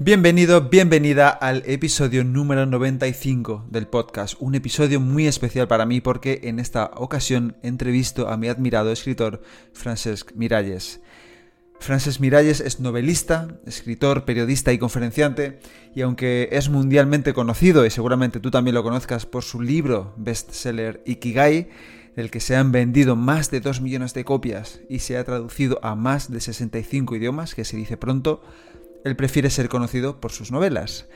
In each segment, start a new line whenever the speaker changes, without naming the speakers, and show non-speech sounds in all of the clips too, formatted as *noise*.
Bienvenido, bienvenida al episodio número 95 del podcast, un episodio muy especial para mí porque en esta ocasión entrevisto a mi admirado escritor Francesc Miralles. Francesc Miralles es novelista, escritor, periodista y conferenciante, y aunque es mundialmente conocido, y seguramente tú también lo conozcas por su libro bestseller Ikigai, del que se han vendido más de 2 millones de copias y se ha traducido a más de 65 idiomas, que se dice pronto, él prefiere ser conocido por sus novelas.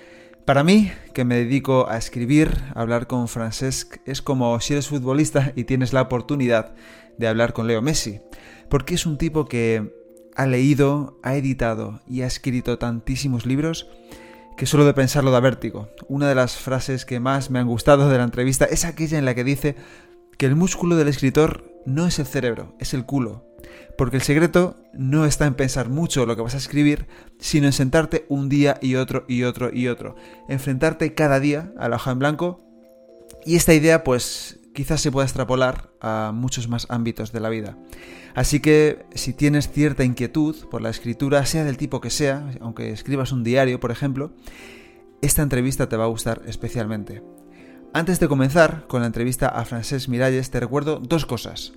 Para mí, que me dedico a escribir, hablar con Francesc es como si eres futbolista y tienes la oportunidad de hablar con Leo Messi, porque es un tipo que ha leído, ha editado y ha escrito tantísimos libros que solo de pensarlo da vértigo. Una de las frases que más me han gustado de la entrevista es aquella en la que dice que el músculo del escritor no es el cerebro, es el culo. Porque el secreto no está en pensar mucho lo que vas a escribir, sino en sentarte un día y otro y otro y otro. Enfrentarte cada día a la hoja en blanco. Y esta idea, pues, quizás se pueda extrapolar a muchos más ámbitos de la vida. Así que si tienes cierta inquietud por la escritura, sea del tipo que sea, aunque escribas un diario, por ejemplo, esta entrevista te va a gustar especialmente. Antes de comenzar con la entrevista a Francesc Miralles, te recuerdo dos cosas.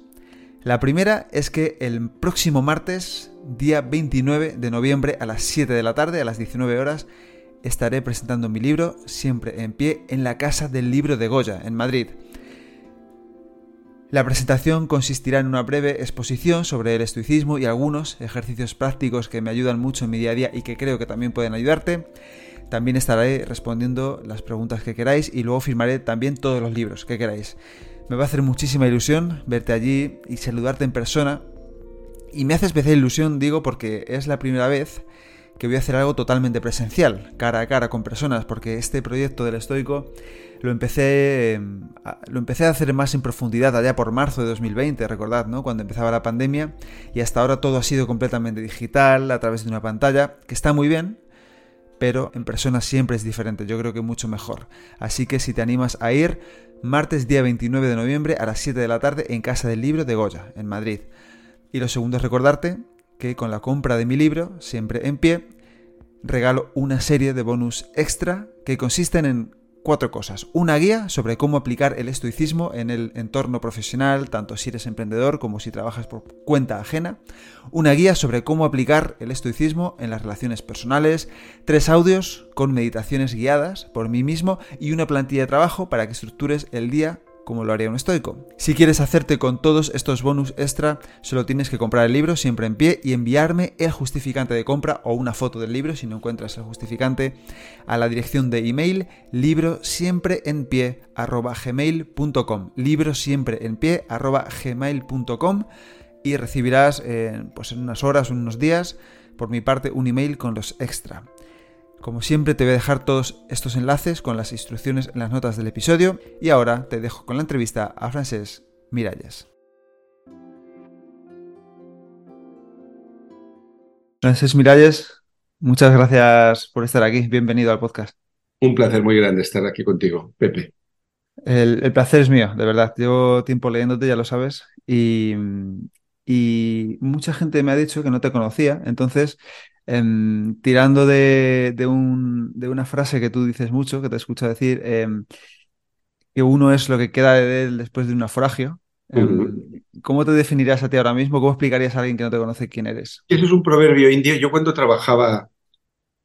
La primera es que el próximo martes, día 29 de noviembre a las 7 de la tarde, a las 19 horas, estaré presentando mi libro, siempre en pie, en la Casa del Libro de Goya, en Madrid. La presentación consistirá en una breve exposición sobre el estoicismo y algunos ejercicios prácticos que me ayudan mucho en mi día a día y que creo que también pueden ayudarte. También estaré respondiendo las preguntas que queráis y luego firmaré también todos los libros que queráis. Me va a hacer muchísima ilusión verte allí y saludarte en persona. Y me hace especial ilusión, digo, porque es la primera vez que voy a hacer algo totalmente presencial, cara a cara con personas, porque este proyecto del estoico lo empecé, lo empecé a hacer más en profundidad allá por marzo de 2020, recordad, ¿no? Cuando empezaba la pandemia, y hasta ahora todo ha sido completamente digital, a través de una pantalla, que está muy bien, pero en persona siempre es diferente, yo creo que mucho mejor. Así que si te animas a ir, martes día 29 de noviembre a las 7 de la tarde en Casa del Libro de Goya, en Madrid. Y lo segundo es recordarte que con la compra de mi libro, siempre en pie, regalo una serie de bonus extra que consisten en cuatro cosas. Una guía sobre cómo aplicar el estoicismo en el entorno profesional, tanto si eres emprendedor como si trabajas por cuenta ajena. Una guía sobre cómo aplicar el estoicismo en las relaciones personales. Tres audios con meditaciones guiadas por mí mismo y una plantilla de trabajo para que estructures el día como lo haría un estoico. Si quieres hacerte con todos estos bonus extra, solo tienes que comprar el libro siempre en pie y enviarme el justificante de compra o una foto del libro si no encuentras el justificante a la dirección de email libro siempre en pie gmail.com libro siempre en pie gmail.com y recibirás eh, pues en unas horas unos días por mi parte un email con los extra. Como siempre te voy a dejar todos estos enlaces con las instrucciones en las notas del episodio y ahora te dejo con la entrevista a Francesc Miralles. Francesc Miralles, muchas gracias por estar aquí. Bienvenido al podcast.
Un placer muy grande estar aquí contigo, Pepe.
El, placer es mío, de verdad. Llevo tiempo leyéndote, ya lo sabes, y, y mucha gente me ha dicho que no te conocía, entonces Em, tirando de, de, una frase que tú dices mucho, que te escucho decir, em, que uno es lo que queda de él después de un naufragio. Em, ¿Cómo te definirías a ti ahora mismo? ¿Cómo explicarías a alguien que no te conoce quién eres?
Eso es un proverbio indio. Yo cuando trabajaba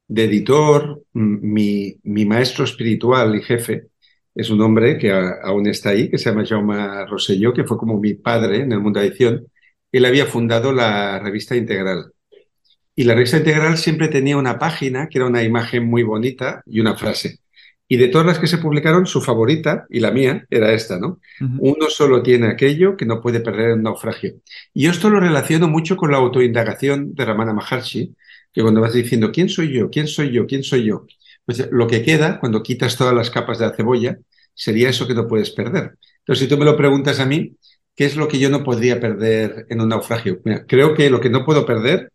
de editor, mi, mi maestro espiritual y jefe es un hombre que aún está ahí, que se llama Jaume Rosselló, que fue como mi padre en el mundo de edición. Él había fundado la revista Integral. Y la revista integral siempre tenía una página que era una imagen muy bonita y una frase. Y de todas las que se publicaron, su favorita y la mía era esta, ¿no? Uno solo tiene aquello que no puede perder en naufragio. Y esto lo relaciono mucho con la autoindagación de Ramana Maharshi, que cuando vas diciendo, ¿quién soy yo? ¿quién soy yo? ¿quién soy yo? Pues lo que queda, cuando quitas todas las capas de la cebolla, sería eso que no puedes perder. Entonces, si tú me lo preguntas a mí, ¿qué es lo que yo no podría perder en un naufragio? creo que lo que no puedo perder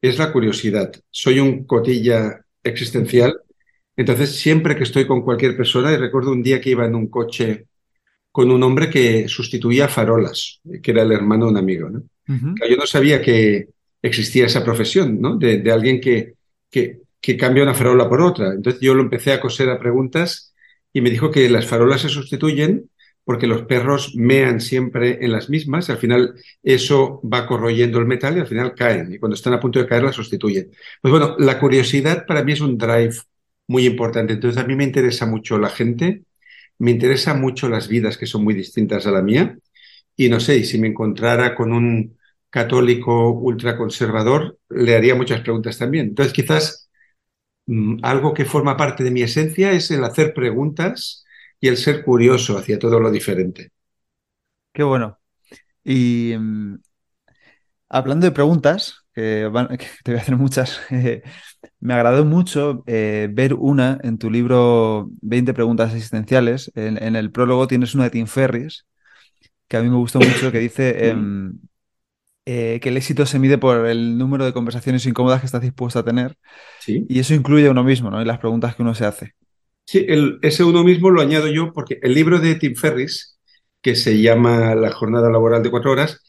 es la curiosidad. Soy un cotilla existencial, entonces siempre que estoy con cualquier persona, y recuerdo un día que iba en un coche con un hombre que sustituía farolas, que era el hermano de un amigo. ¿no? Yo no sabía que existía esa profesión, ¿no? De, alguien que, que, que, cambia una farola por otra. Entonces yo lo empecé a coser a preguntas y me dijo que las farolas se sustituyen porque los perros mean siempre en las mismas, y al final eso va corroyendo el metal y al final caen, y cuando están a punto de caer las sustituyen. Pues bueno, la curiosidad para mí es un drive muy importante, entonces a mí me interesa mucho la gente, me interesa mucho las vidas que son muy distintas a la mía, y no sé, si me encontrara con un católico ultraconservador, le haría muchas preguntas también. Entonces quizás mm, algo que forma parte de mi esencia es el hacer preguntas, y el ser curioso hacia todo lo diferente.
Qué bueno. Y mm, hablando de preguntas, *laughs* que, te voy a hacer muchas, *laughs* me agradó mucho eh, ver una en tu libro 20 preguntas existenciales. En, el prólogo tienes una de Tim Ferris, que a mí me gustó mucho, que dice *coughs* em, eh, que el éxito se mide por el número de conversaciones incómodas que estás dispuesto a tener.
¿Sí?
Y eso incluye a uno mismo, ¿no? Y las preguntas que uno se hace.
Sí, ese uno mismo lo añado yo porque el libro de Tim Ferris, que se llama La jornada laboral de cuatro horas,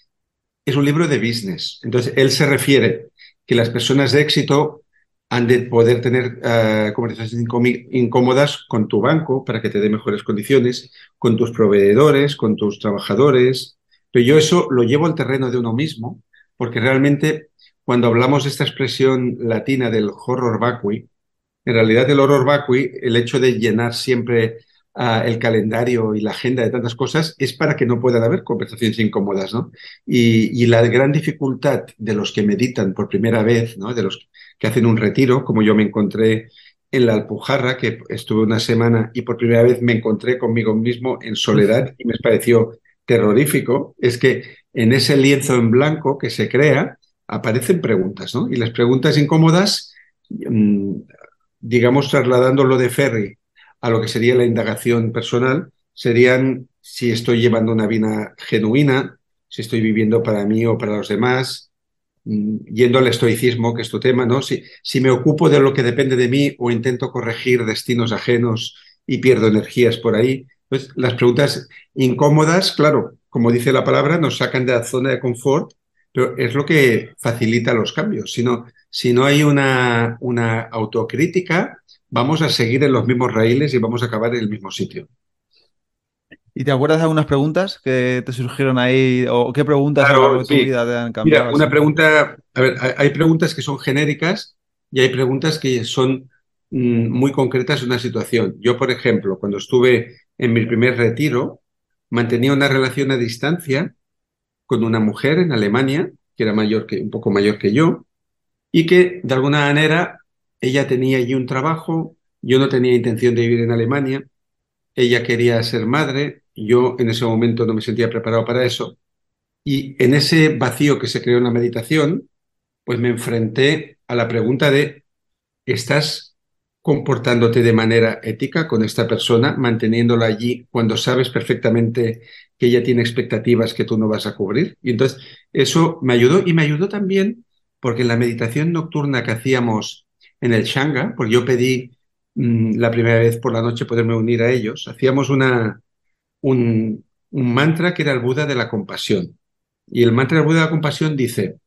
es un libro de business. Entonces, él se refiere que las personas de éxito han de poder tener uh, conversaciones incómodas con tu banco para que te dé mejores condiciones, con tus proveedores, con tus trabajadores. Pero yo eso lo llevo al terreno de uno mismo, porque realmente cuando hablamos de esta expresión latina del horror vacui, en realidad, el horror vacui, el hecho de llenar siempre uh, el calendario y la agenda de tantas cosas, es para que no puedan haber conversaciones incómodas, ¿no? Y, y, la gran dificultad de los que meditan por primera vez, ¿no? De los que hacen un retiro, como yo me encontré en la Alpujarra, que estuve una semana y por primera vez me encontré conmigo mismo en soledad y me pareció terrorífico, es que en ese lienzo en blanco que se crea aparecen preguntas, ¿no? Y las preguntas incómodas mm, digamos, trasladando lo de Ferry a lo que sería la indagación personal, serían si estoy llevando una vida genuina, si estoy viviendo para mí o para los demás, mm, yendo al estoicismo, que es tu tema, ¿no? Si, si me ocupo de lo que depende de mí o intento corregir destinos ajenos y pierdo energías por ahí. Pues las preguntas incómodas, claro, como dice la palabra, nos sacan de la zona de confort, pero es lo que facilita los cambios. Si no, si no hay una, una autocrítica, vamos a seguir en los mismos raíles y vamos a acabar en el mismo sitio.
¿Y te acuerdas de algunas preguntas que te surgieron ahí? ¿O qué preguntas de tu vida te han cambiado?
Mira, una pregunta, a ver, hay preguntas que son genéricas y hay preguntas que son mm, muy concretas en una situación. Yo, por ejemplo, cuando estuve en mi primer retiro, mantenía una relación a distancia con una mujer en Alemania, que era mayor que, un poco mayor que yo, y que de alguna manera ella tenía allí un trabajo, yo no tenía intención de vivir en Alemania, ella quería ser madre, yo en ese momento no me sentía preparado para eso, y en ese vacío que se creó en la meditación, pues me enfrenté a la pregunta de, ¿estás comportándote de manera ética con esta persona, manteniéndola allí cuando sabes perfectamente que ella tiene expectativas que tú no vas a cubrir? Y entonces eso me ayudó y me ayudó también porque en la meditación nocturna que hacíamos en el Shanga, porque yo pedí mm, la primera vez por la noche poderme unir a ellos, hacíamos una, un, un mantra que era el Buda de la compasión. Y el mantra del Buda de la compasión dice,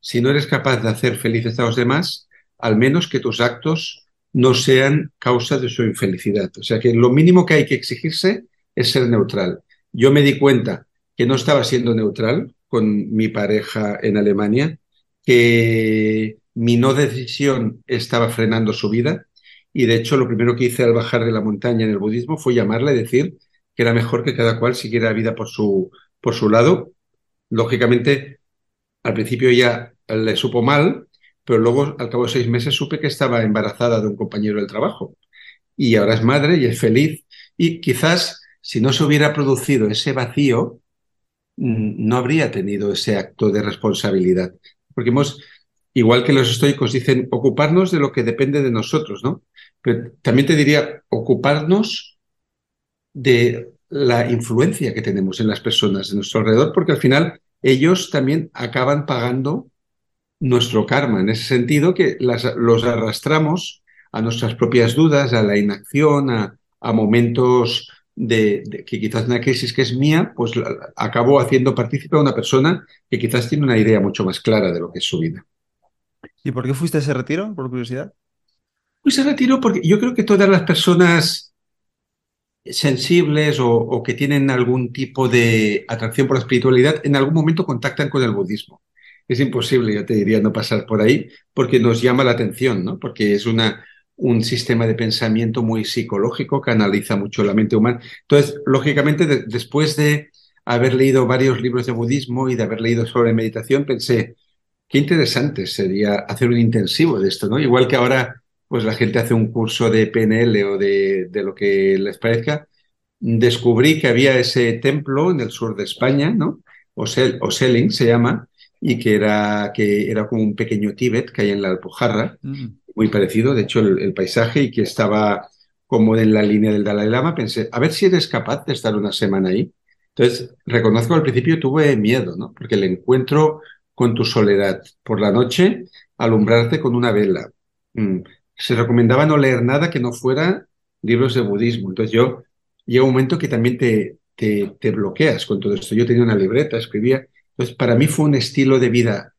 si no eres capaz de hacer felices a los demás, al menos que tus actos no sean causa de su infelicidad. O sea que lo mínimo que hay que exigirse es ser neutral. Yo me di cuenta que no estaba siendo neutral con mi pareja en Alemania que mi no decisión estaba frenando su vida y de hecho lo primero que hice al bajar de la montaña en el budismo fue llamarle y decir que era mejor que cada cual siguiera la vida por su, por su lado. Lógicamente, al principio ya le supo mal, pero luego al cabo de seis meses supe que estaba embarazada de un compañero del trabajo. Y ahora es madre y es feliz. Y quizás si no se hubiera producido ese vacío, mm, no habría tenido ese acto de responsabilidad porque hemos, igual que los estoicos dicen, ocuparnos de lo que depende de nosotros, ¿no? Pero también te diría, ocuparnos de la influencia que tenemos en las personas de nuestro alrededor, porque al final ellos también acaban pagando nuestro karma, en ese sentido que las, los arrastramos a nuestras propias dudas, a la inacción, a, a momentos de, de, que quizás una crisis que es mía, pues acabo haciendo partícipe a una persona que quizás tiene una idea mucho más clara de lo que es su vida.
¿Y por qué fuiste a ese retiro, por curiosidad?
Pues se retiró porque yo creo que todas las personas sensibles o, o, que tienen algún tipo de atracción por la espiritualidad en algún momento contactan con el budismo. Es imposible, yo te diría, no pasar por ahí porque nos llama la atención, ¿no? Porque es una, un sistema de pensamiento muy psicológico que analiza mucho la mente humana. Entonces, lógicamente, de, después de haber leído varios libros de budismo y de haber leído sobre meditación, pensé, qué interesante sería hacer un intensivo de esto, ¿no? Igual que ahora, pues la gente hace un curso de PNL o de, de lo que les parezca, descubrí que había ese templo en el sur de España, ¿no? Osel, Oseling se llama, y que era, que era como un pequeño Tíbet que hay en la Alpujarra, mm. Muy parecido, de hecho, el, paisaje, y que estaba como en la línea del Dalai Lama. Pensé, a ver si eres capaz de estar una semana ahí. Entonces, reconozco al principio tuve miedo, ¿no? Porque el encuentro con tu soledad por la noche, alumbrarte con una vela. Mm. Se recomendaba no leer nada que no fuera libros de budismo. Entonces, yo llega un momento que también te, te bloqueas con todo esto. Yo tenía una libreta, escribía entonces, para mí fue un estilo de vida,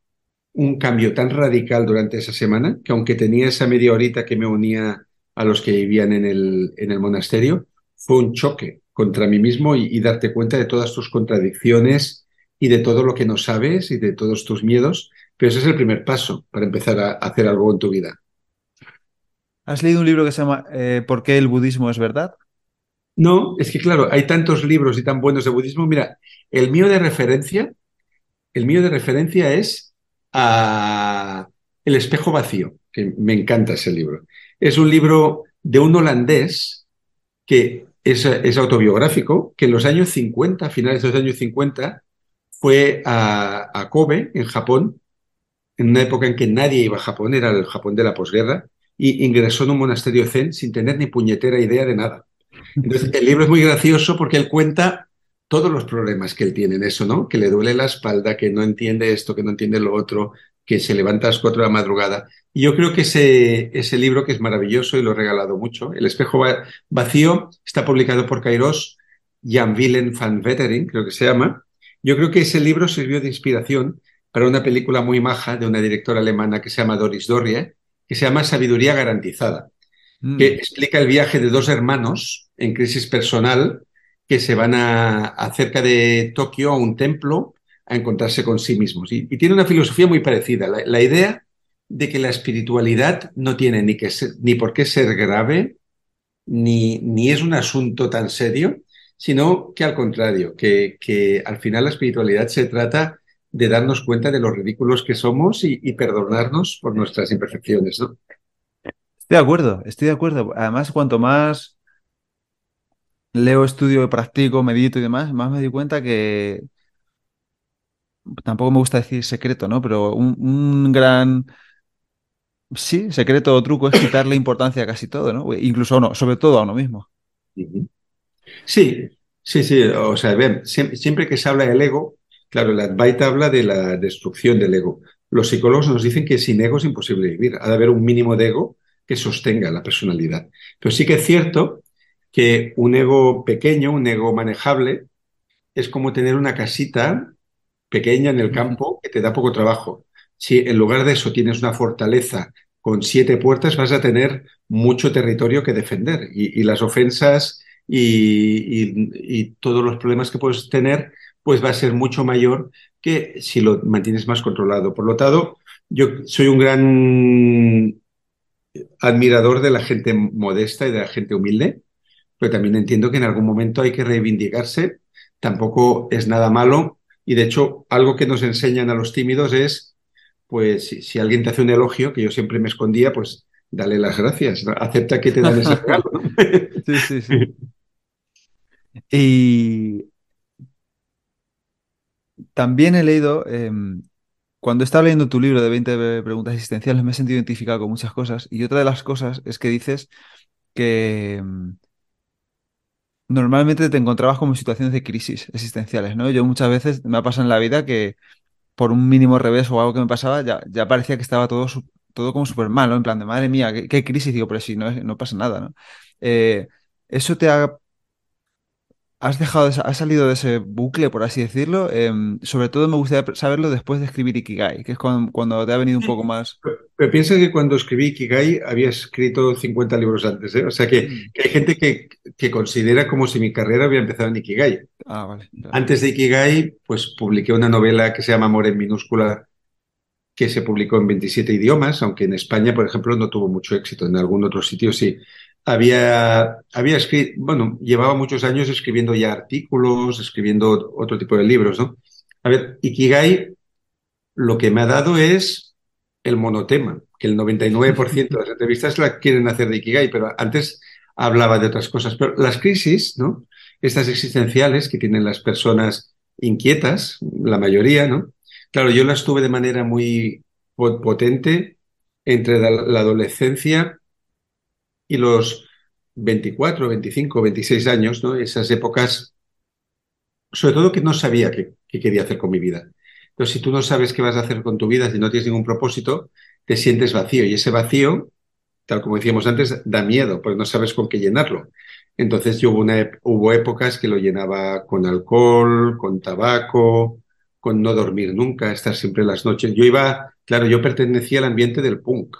un cambio tan radical durante esa semana, que aunque tenía esa media horita que me unía a los que vivían en el, en el monasterio, fue un choque contra mí mismo y, y darte cuenta de todas tus contradicciones y de todo lo que no sabes y de todos tus miedos. Pero ese es el primer paso para empezar a hacer algo en tu vida.
¿Has leído un libro que se llama eh, ¿Por qué el budismo es verdad?
No, es que claro, hay tantos libros y tan buenos de budismo. Mira, el mío de referencia el mío de referencia es a El espejo vacío, que me encanta ese libro. Es un libro de un holandés que es, autobiográfico, que en los años 50, finales de los años 50, fue a, a, Kobe, en Japón, en una época en que nadie iba a Japón, era el Japón de la posguerra, y ingresó en un monasterio zen sin tener ni puñetera idea de nada. Entonces, el libro es muy gracioso porque él cuenta todos los problemas que él tiene en eso, ¿no? Que le duele la espalda, que no entiende esto, que no entiende lo otro, que se levanta a las cuatro de la madrugada. Y yo creo que ese, ese libro, que es maravilloso y lo he regalado mucho, El espejo vacío, está publicado por Kairos, Jan Willem van Vettering, creo que se llama. Yo creo que ese libro sirvió de inspiración para una película muy maja de una directora alemana que se llama Doris Dorrie, que se llama Sabiduría Garantizada, mm. que explica el viaje de dos hermanos en crisis personal que se van a, acerca de Tokio a un templo a encontrarse con sí mismos. Y, tiene una filosofía muy parecida. La, la, idea de que la espiritualidad no tiene ni, que ser, ni por qué ser grave, ni, ni es un asunto tan serio, sino que al contrario, que, que al final la espiritualidad se trata de darnos cuenta de los ridículos que somos y, y perdonarnos por nuestras imperfecciones. ¿no?
Estoy de acuerdo, estoy de acuerdo. Además, cuanto más leo, estudio, practico, medito y demás, más me di cuenta que tampoco me gusta decir secreto, ¿no? Pero un, gran sí, secreto o truco es quitarle importancia a casi todo, ¿no? Incluso a uno, sobre todo a uno mismo.
Sí, sí, sí. O sea, ven, siempre, que se habla del ego, claro, la Advaita habla de la destrucción del ego. Los psicólogos nos dicen que sin ego es imposible vivir. Ha de haber un mínimo de ego que sostenga la personalidad. Pero sí que es cierto que un ego pequeño, un ego manejable, es como tener una casita pequeña en el campo que te da poco trabajo. Si en lugar de eso tienes una fortaleza con siete puertas, vas a tener mucho territorio que defender y, y las ofensas y, y, y, todos los problemas que puedes tener, pues va a ser mucho mayor que si lo mantienes más controlado. Por lo tanto, yo soy un gran admirador de la gente modesta y de la gente humilde pero también entiendo que en algún momento hay que reivindicarse, tampoco es nada malo, y de hecho algo que nos enseñan a los tímidos es, pues si, si alguien te hace un elogio, que yo siempre me escondía, pues dale las gracias, acepta que te dan ese *laughs* regalo. ¿no?
sí, sí, sí. Y también he leído, eh, cuando estaba leyendo tu libro de 20 preguntas existenciales, me he sentido identificado con muchas cosas. Y otra de las cosas es que dices que, normalmente te encontrabas como en situaciones de crisis existenciales, ¿no? Yo muchas veces me ha pasado en la vida que por un mínimo revés o algo que me pasaba, ya, ya parecía que estaba todo, todo como súper mal, ¿no? En plan de, madre mía, qué, crisis, digo, pero si no, no pasa nada, ¿no? Eh, ¿Eso te ha has dejado, has salido de ese bucle, por así decirlo. Em, sobre todo me gustaría saberlo después de escribir Ikigai, que es cuando, te ha venido un poco más.
Pero, piensa que cuando escribí Ikigai había escrito 50 libros antes, ¿eh? O sea que, mm. hay gente que, considera como si mi carrera había empezado en Ikigai.
Ah, vale.
Antes de Ikigai, pues publiqué una novela que se llama Amor en minúscula que se publicó en 27 idiomas, aunque en España, por ejemplo, no tuvo mucho éxito. En algún otro sitio sí había, había escrito, bueno, llevaba muchos años escribiendo ya artículos, escribiendo otro tipo de libros, ¿no? A ver, Ikigai lo que me ha dado es el monotema, que el 99% de las entrevistas la quieren hacer de Ikigai, pero antes hablaba de otras cosas. Pero las crisis, ¿no? Estas existenciales que tienen las personas inquietas, la mayoría, ¿no? Claro, yo las tuve de manera muy potente entre la adolescencia y los 24, 25, 26 años, ¿no? Esas épocas, sobre todo que no sabía qué, quería hacer con mi vida. Entonces, si tú no sabes qué vas a hacer con tu vida, si no tienes ningún propósito, te sientes vacío. Y ese vacío, tal como decíamos antes, da miedo, porque no sabes con qué llenarlo. Entonces, yo hubo, una, hubo épocas que lo llenaba con alcohol, con tabaco, con no dormir nunca, estar siempre las noches. Yo iba, claro, yo pertenecía al ambiente del punk.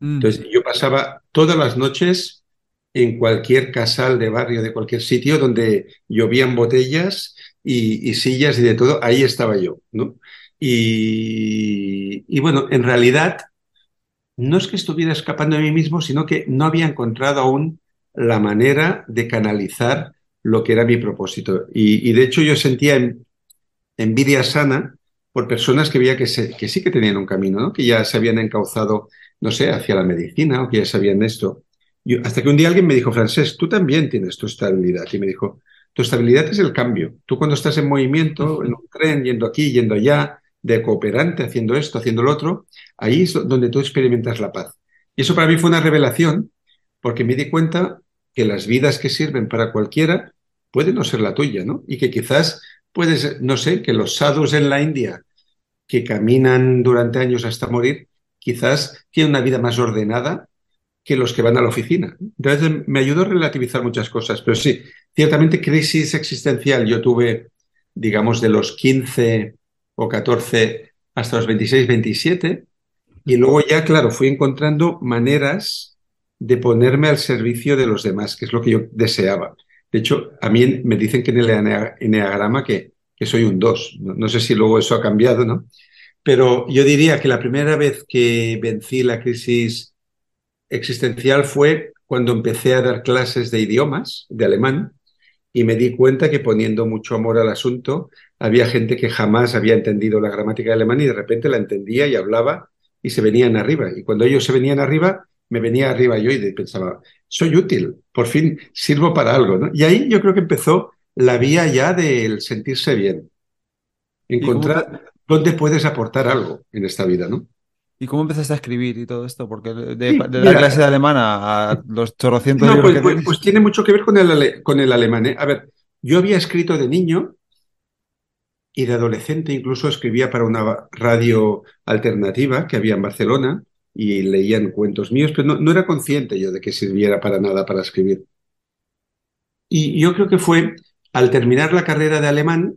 Mm. Entonces yo pasaba todas las noches en cualquier casal de barrio, de cualquier sitio donde llovían botellas y, sillas y de todo, ahí estaba yo, ¿no? Y, bueno, en realidad no es que estuviera escapando de mí mismo, sino que no había encontrado aún la manera de canalizar lo que era mi propósito. Y, de hecho yo sentía envidia sana por personas que veía que, sí que tenían un camino, ¿no? que ya se habían encauzado no sé, hacia la medicina o que ya sabían esto. Yo, hasta que un día alguien me dijo, Francés, tú también tienes tu estabilidad. Y me dijo, tu estabilidad es el cambio. Tú cuando estás en movimiento, en un tren, yendo aquí, yendo allá, de cooperante, haciendo esto, haciendo lo otro, ahí es donde tú experimentas la paz. Y eso para mí fue una revelación, porque me di cuenta que las vidas que sirven para cualquiera pueden no ser la tuya, ¿no? Y que quizás puedes, no sé, que los sadhus en la India que caminan durante años hasta morir, quizás tiene una vida más ordenada que los que van a la oficina. Entonces me ayudó a relativizar muchas cosas, pero sí, ciertamente crisis existencial yo tuve, digamos, de los 15 o 14 hasta los 26, 27, y luego ya, claro, fui encontrando maneras de ponerme al servicio de los demás, que es lo que yo deseaba. De hecho, a mí me dicen que en el eneagrama que, soy un 2. No, no sé si luego eso ha cambiado, ¿no? Pero yo diría que la primera vez que vencí la crisis existencial fue cuando empecé a dar clases de idiomas, de alemán, y me di cuenta que poniendo mucho amor al asunto, había gente que jamás había entendido la gramática de alemán y de repente la entendía y hablaba y se venían arriba. Y cuando ellos se venían arriba, me venía arriba yo y pensaba, soy útil, por fin sirvo para algo. ¿no? Y ahí yo creo que empezó la vía ya del sentirse bien. Encontrar, dónde puedes aportar algo en esta vida, ¿no?
¿Y cómo empezaste a escribir y todo esto? Porque de, la clase de alemana a los chorrocientos no,
pues, pues, pues, tiene mucho que ver con el, con el alemán. ¿eh? A ver, yo había escrito de niño y de adolescente incluso escribía para una radio alternativa que había en Barcelona y leían cuentos míos, pero no, no era consciente yo de que sirviera para nada para escribir. Y yo creo que fue al terminar la carrera de alemán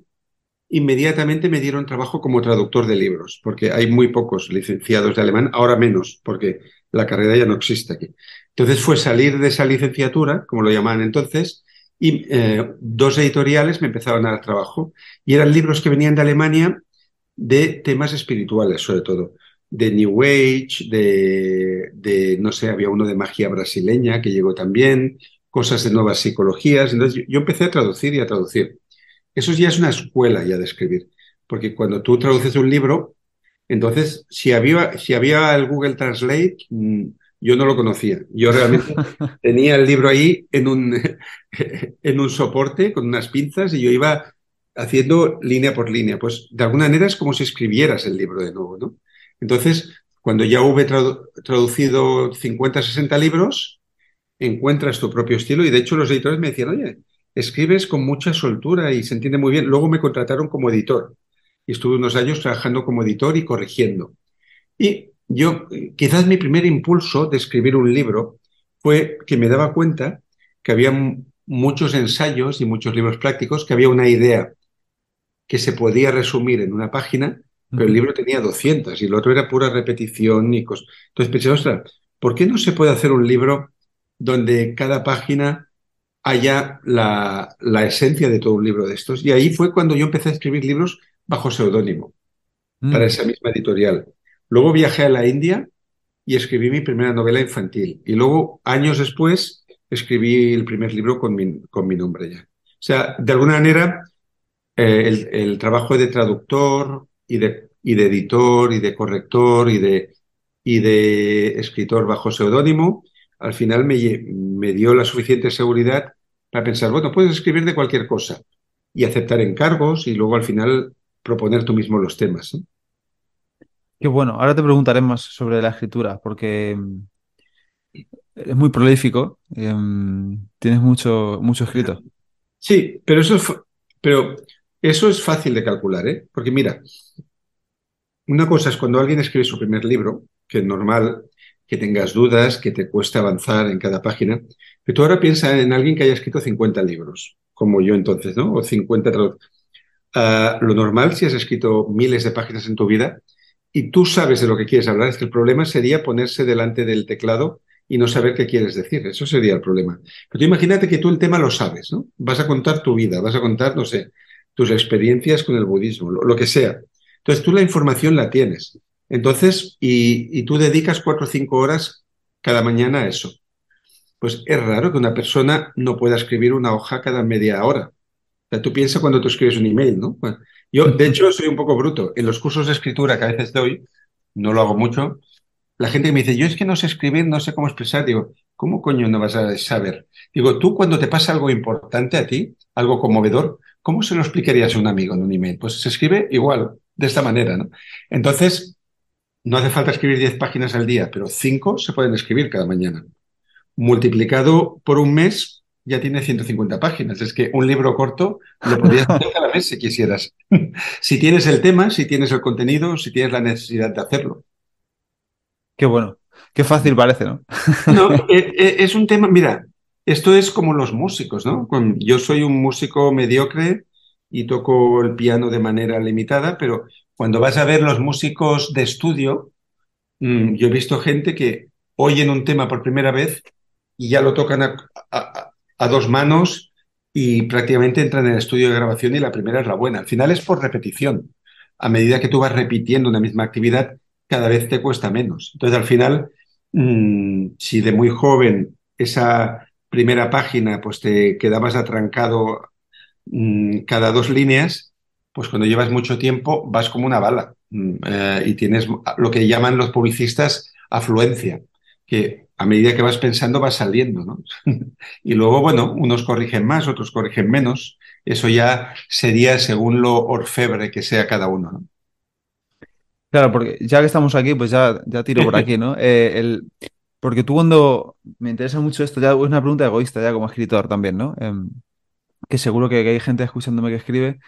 inmediatamente me dieron trabajo como traductor de libros, porque hay muy pocos licenciados de alemán, ahora menos, porque la carrera ya no existe aquí. Entonces fue salir de esa licenciatura, como lo llamaban entonces, y eh, dos editoriales me empezaron a dar trabajo, y eran libros que venían de Alemania de temas espirituales, sobre todo, de New Age, de, de no sé, había uno de magia brasileña que llegó también, cosas de nuevas psicologías. Entonces yo empecé a traducir y a traducir. Eso ya es una escuela ya de escribir, porque cuando tú traduces un libro, entonces si había, si había el Google Translate, mm, yo no lo conocía. Yo realmente *laughs* tenía el libro ahí en un, *laughs* en un soporte con unas pinzas y yo iba haciendo línea por línea. Pues de alguna manera es como si escribieras el libro de nuevo, ¿no? Entonces, cuando ya hube traducido 50, 60 libros, encuentras tu propio estilo y de hecho los editores me decían, oye, escribes con mucha soltura y se entiende muy bien. Luego me contrataron como editor y estuve unos años trabajando como editor y corrigiendo. Y yo, quizás mi primer impulso de escribir un libro fue que me daba cuenta que había muchos ensayos y muchos libros prácticos, que había una idea que se podía resumir en una página, pero el libro tenía 200 y el otro era pura repetición y cosas. Entonces pensé, ostras, ¿por qué no se puede hacer un libro donde cada página haya la, la, esencia de todo un libro de estos? Y ahí fue cuando yo empecé a escribir libros bajo seudónimo para mm. esa misma editorial. Luego viajé a la India y escribí mi primera novela infantil. Y luego, años después, escribí el primer libro con mi, con mi nombre ya. O sea, de alguna manera, eh, el, el, trabajo de traductor y de, y de editor y de corrector y de, y de escritor bajo seudónimo, al final me, me dio la suficiente seguridad para pensar, bueno, puedes escribir de cualquier cosa y aceptar encargos y luego al final proponer tú mismo los temas.
Qué bueno. Ahora te preguntaré más sobre la escritura, porque mm, es muy prolífico. Em, tienes mucho, mucho escrito.
Sí, pero eso, es, pero eso es fácil de calcular, ¿eh? Porque mira, una cosa es cuando alguien escribe su primer libro, que es normal que tengas dudas, que te cueste avanzar en cada página, pero tú ahora piensa en alguien que haya escrito 50 libros, como yo entonces, ¿no? O 50 Uh, lo normal, si has escrito miles de páginas en tu vida y tú sabes de lo que quieres hablar, es que el problema sería ponerse delante del teclado y no saber qué quieres decir. Eso sería el problema. Pero tú imagínate que tú el tema lo sabes, ¿no? Vas a contar tu vida, vas a contar, no sé, tus experiencias con el budismo, lo, que sea. Entonces tú la información la tienes. Entonces, y, tú dedicas cuatro o cinco horas cada mañana a eso. Pues es raro que una persona no pueda escribir una hoja cada media hora sea, tú piensas cuando tú escribes un email, ¿no? yo, de hecho, soy un poco bruto. En los cursos de escritura que a veces doy, no lo hago mucho, la gente me dice, yo es que no sé escribir, no sé cómo expresar. Digo, ¿cómo coño no vas a saber? Digo, tú cuando te pasa algo importante a ti, algo conmovedor, ¿cómo se lo explicarías a un amigo en un email? Pues se escribe igual, de esta manera, ¿no? Entonces, no hace falta escribir 10 páginas al día, pero 5 se pueden escribir cada mañana. Multiplicado por un mes, ya tiene 150 páginas. Es que un libro corto lo podrías hacer cada mes si quisieras. *laughs* si tienes el tema, si tienes el contenido, si tienes la necesidad de hacerlo.
Qué bueno. Qué fácil parece, ¿no? *laughs*
no, *laughs* eh, eh, es un tema, mira, esto es como los músicos, ¿no? Yo soy un músico mediocre y toco el piano de manera limitada, pero cuando vas a ver los músicos de estudio, mm, yo he visto gente que oyen un tema por primera vez y ya lo tocan a, dos manos y prácticamente entran en el estudio de grabación y la primera es la buena. Al final es por repetición. A medida que tú vas repitiendo una misma actividad, cada vez te cuesta menos. Entonces, al final, mmm, si de muy joven esa primera página pues te quedabas atrancado mmm, cada dos líneas, pues cuando llevas mucho tiempo vas como una bala mmm, eh, y tienes lo que llaman los publicistas afluencia, que a medida que vas pensando vas saliendo, ¿no? *laughs* y luego, bueno, unos corrigen más, otros corrigen menos. Eso ya sería según lo orfebre que sea cada uno, ¿no?
Claro, porque ya que estamos aquí, pues ya, ya tiro por aquí, ¿no? *laughs* Eh, el, porque tú cuando me interesa mucho esto, ya es una pregunta egoísta ya como escritor también, ¿no? Eh, que seguro que, que, hay gente escuchándome que escribe.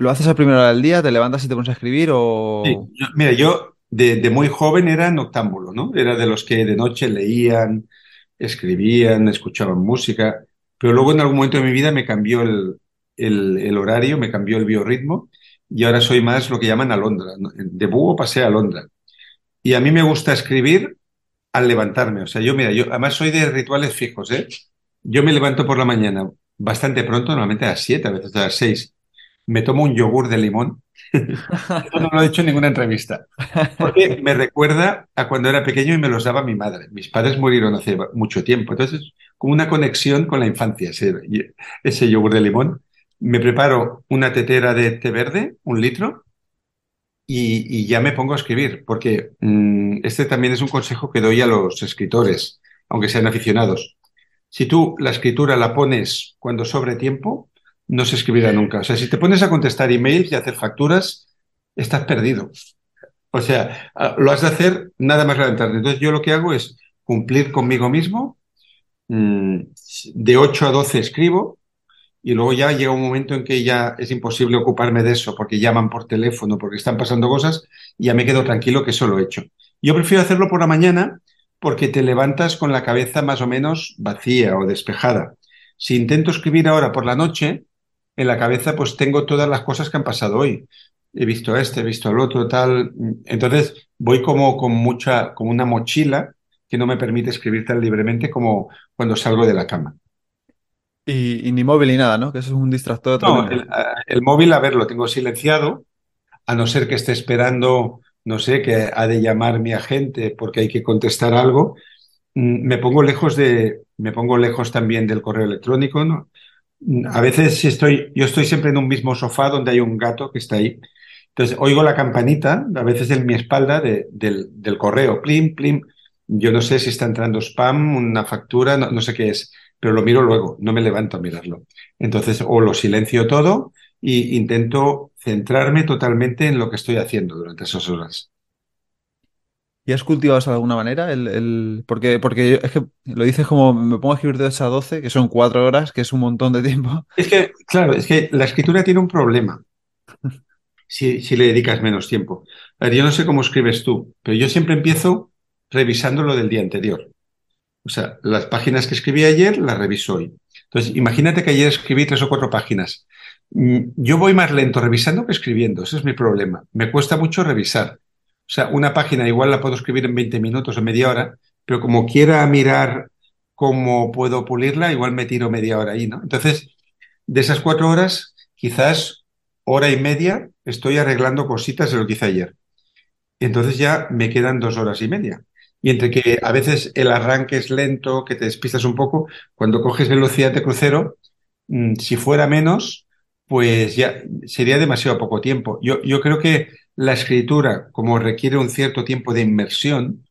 ¿Lo haces a primera hora del día? ¿Te levantas y te pones a escribir o...?
Sí, yo, mira, yo de, muy joven era noctámbulo, ¿no? Era de los que de noche leían, escribían, escuchaban música, pero luego en algún momento de mi vida me cambió el, el, horario, me cambió el biorritmo y ahora soy más lo que llaman alondra. De búho pasé a alondra. Y a mí me gusta escribir al levantarme. O sea, yo, mira, yo además soy de rituales fijos, ¿eh? Yo me levanto por la mañana bastante pronto, normalmente a las 7, a veces a las 6. Me tomo un yogur de limón *laughs* no lo he hecho en ninguna entrevista. Porque me recuerda a cuando era pequeño y me los daba mi madre. Mis padres murieron hace mucho tiempo. Entonces, como una conexión con la infancia, ese, ese yogur de limón. Me preparo una tetera de té verde, un litro, y, ya me pongo a escribir. Porque mmm, este también es un consejo que doy a los escritores, aunque sean aficionados. Si tú la escritura la pones cuando sobre tiempo, no se escribirá nunca. O sea, si te pones a contestar emails y hacer facturas, estás perdido. O sea, lo has de hacer nada más levantarte. Entonces yo lo que hago es cumplir conmigo mismo. Mm, de 8 a 12 escribo y luego ya llega un momento en que ya es imposible ocuparme de eso porque llaman por teléfono, porque están pasando cosas y ya me quedo tranquilo que eso lo he hecho. Yo prefiero hacerlo por la mañana porque te levantas con la cabeza más o menos vacía o despejada. Si intento escribir ahora por la noche, en la cabeza pues tengo todas las cosas que han pasado hoy. He visto este, he visto el otro, tal. Entonces voy como con mucha, como una mochila que no me permite escribir tan libremente como cuando salgo de la cama.
Y, ni móvil ni nada, ¿no? Que eso es un distractor.
No, el, móvil, a ver, lo tengo silenciado, a no ser que esté esperando, no sé, que ha de llamar mi agente porque hay que contestar algo. Mm, me pongo lejos de, me pongo lejos también del correo electrónico, ¿no? A veces estoy, yo estoy siempre en un mismo sofá donde hay un gato que está ahí. Entonces oigo la campanita, a veces en mi espalda, del, del, correo, plim, plim. Yo no sé si está entrando spam, una factura, no sé qué es pero lo miro luego, no me levanto a mirarlo. Entonces, o lo silencio todo e intento centrarme totalmente en lo que estoy haciendo durante esas horas.
¿Y has cultivado eso de alguna manera? El, Porque, porque es que lo dices como me pongo a escribir de 8 a 12, que son cuatro horas, que es un montón de tiempo. *laughs*
Es que, claro, es que la escritura tiene un problema si, si le dedicas menos tiempo. A ver, yo no sé cómo escribes tú, pero yo siempre empiezo revisando lo del día anterior. O sea, las páginas que escribí ayer las reviso hoy. Entonces, imagínate que ayer escribí tres o cuatro páginas. Mm, yo voy más lento revisando que escribiendo. Ese es mi problema. Me cuesta mucho revisar. O sea, una página igual la puedo escribir en 20 minutos o media hora, pero como quiera mirar cómo puedo pulirla, igual me tiro media hora ahí, ¿no? Entonces, de esas cuatro horas, quizás hora y media estoy arreglando cositas de lo que hice ayer. Entonces ya me quedan dos horas y media. Y entre que a veces el arranque es lento, que te despistas un poco, cuando coges velocidad de crucero, mm, si fuera menos, pues ya sería demasiado poco tiempo. Yo, yo creo que la escritura, como requiere un cierto tiempo de inmersión,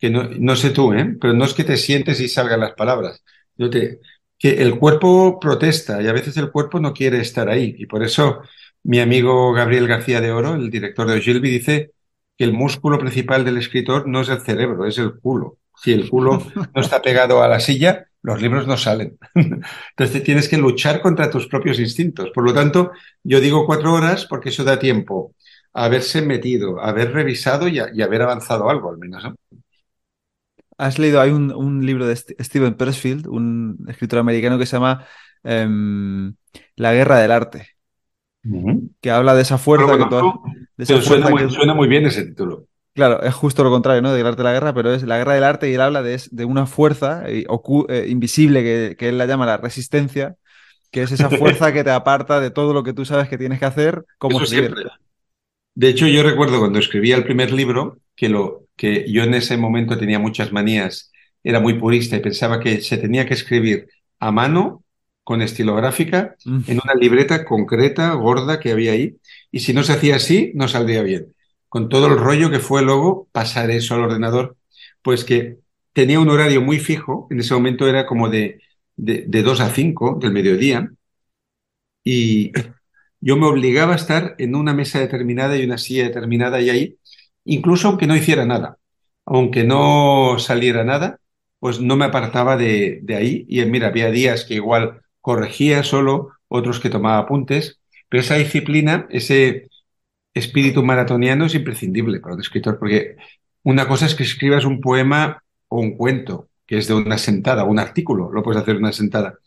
que no, no sé tú, ¿eh? pero no es que te sientes y salgan las palabras. Yo te, que el cuerpo protesta y a veces el cuerpo no quiere estar ahí. Y por eso mi amigo Gabriel García de Oro, el director de Ogilvy, dice que el músculo principal del escritor no es el cerebro, es el culo. Si el culo no está pegado a la silla, los libros no salen. *laughs* Entonces tienes que luchar contra tus propios instintos. Por lo tanto, yo digo cuatro horas porque eso da tiempo haberse metido, haber revisado y, haber avanzado algo al menos.
Has leído, hay un, libro de Steven Pressfield, un escritor americano que se llama em, La guerra del arte que habla de esa fuerza que
suena, muy, bien ese título.
Claro, es justo lo contrario, ¿no? Del arte de la guerra, pero es la guerra del arte y él habla de, de una fuerza eh, eh, invisible que, que, él la llama la resistencia, que es esa *laughs* fuerza que te aparta de todo lo que tú sabes que tienes que hacer como siempre.
De hecho, yo recuerdo cuando escribía el primer libro que lo que yo en ese momento tenía muchas manías, era muy purista y pensaba que se tenía que escribir a mano con estilográfica mm. en una libreta concreta, gorda que había ahí. Y si no se hacía así, no saldría bien. Con todo el rollo que fue luego pasar eso al ordenador, pues que tenía un horario muy fijo. En ese momento era como de, de, de 2 a 5 del mediodía. Y yo me obligaba a estar en una mesa determinada y una silla determinada y ahí, incluso aunque no hiciera nada, aunque no saliera nada, pues no me apartaba de, ahí. Y mira, había días que igual corregía solo, otros que tomaba apuntes, pero esa disciplina, ese espíritu maratoniano es imprescindible para un escritor, porque una cosa es que escribas un poema o un cuento, que es de una sentada, un artículo, lo puedes hacer una sentada,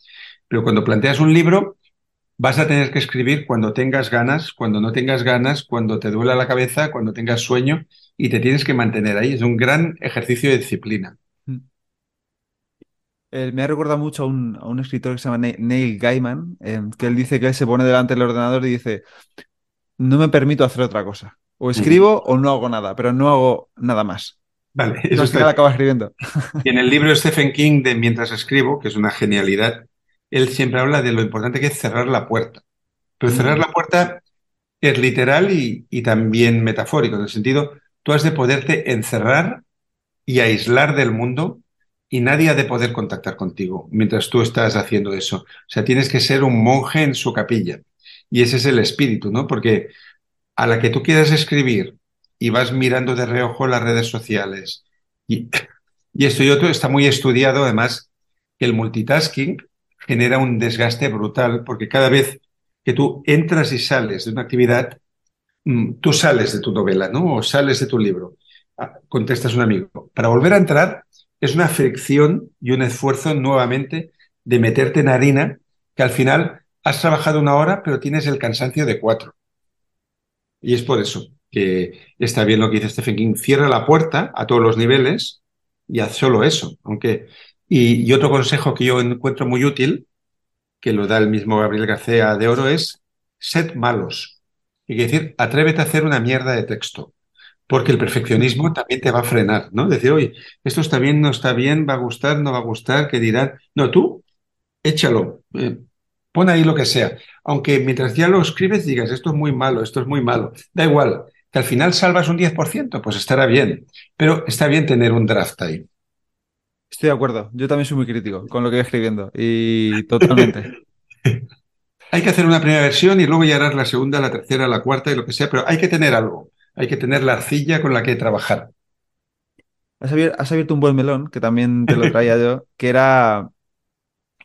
pero cuando planteas un libro, vas a tener que escribir cuando tengas ganas, cuando no tengas ganas, cuando te duela la cabeza, cuando tengas sueño, y te tienes que mantener ahí. Es un gran ejercicio de disciplina
me ha recordado mucho a un, escritor que se llama Neil Gaiman, em, que él dice que él se pone delante del ordenador y dice, no me permito hacer otra cosa. O escribo o no hago nada, pero no hago nada más.
Vale, eso
es que acaba escribiendo.
Y en el libro de Stephen King de Mientras escribo, que es una genialidad, él siempre habla de lo importante que es cerrar la puerta. Pero cerrar la puerta es literal y, y también metafórico, en el sentido, tú has de poderte encerrar y aislar del mundo y nadie ha de poder contactar contigo mientras tú estás haciendo eso. O sea, tienes que ser un monje en su capilla. Y ese es el espíritu, ¿no? Porque a la que tú quieras escribir y vas mirando de reojo las redes sociales y, y esto y otro está muy estudiado, además, que el multitasking genera un desgaste brutal porque cada vez que tú entras y sales de una actividad, mm, tú sales de tu novela, ¿no? O sales de tu libro, ah, contestas a un amigo. Para volver a entrar es una fricción y un esfuerzo nuevamente de meterte en harina que al final has trabajado una hora pero tienes el cansancio de cuatro. Y es por eso que está bien lo que dice Stephen King. Cierra la puerta a todos los niveles y haz solo eso. Aunque, y, otro consejo que yo encuentro muy útil que lo da el mismo Gabriel García de Oro, es sed malos. Y decir, atrévete a hacer una mierda de texto, porque el perfeccionismo también te va a frenar, ¿no? Decir, oye, esto está bien, no está bien, va a gustar, no va a gustar, ¿qué dirán? No, tú, échalo, eh, pon ahí lo que sea. Aunque mientras ya lo escribes digas, esto es muy malo, esto es muy malo, da igual, que al final salvas un 10%, pues estará bien. Pero está bien tener un draft ahí.
Estoy de acuerdo. Yo también soy muy crítico con lo que voy escribiendo. Y *laughs* totalmente.
hay que hacer una primera versión y luego ya harás la segunda, la tercera, la cuarta y lo que sea, pero hay que tener algo. Hay que tener la arcilla con la que trabajar.
Has abierto, un buen melón, que también te lo traía yo, *laughs* que era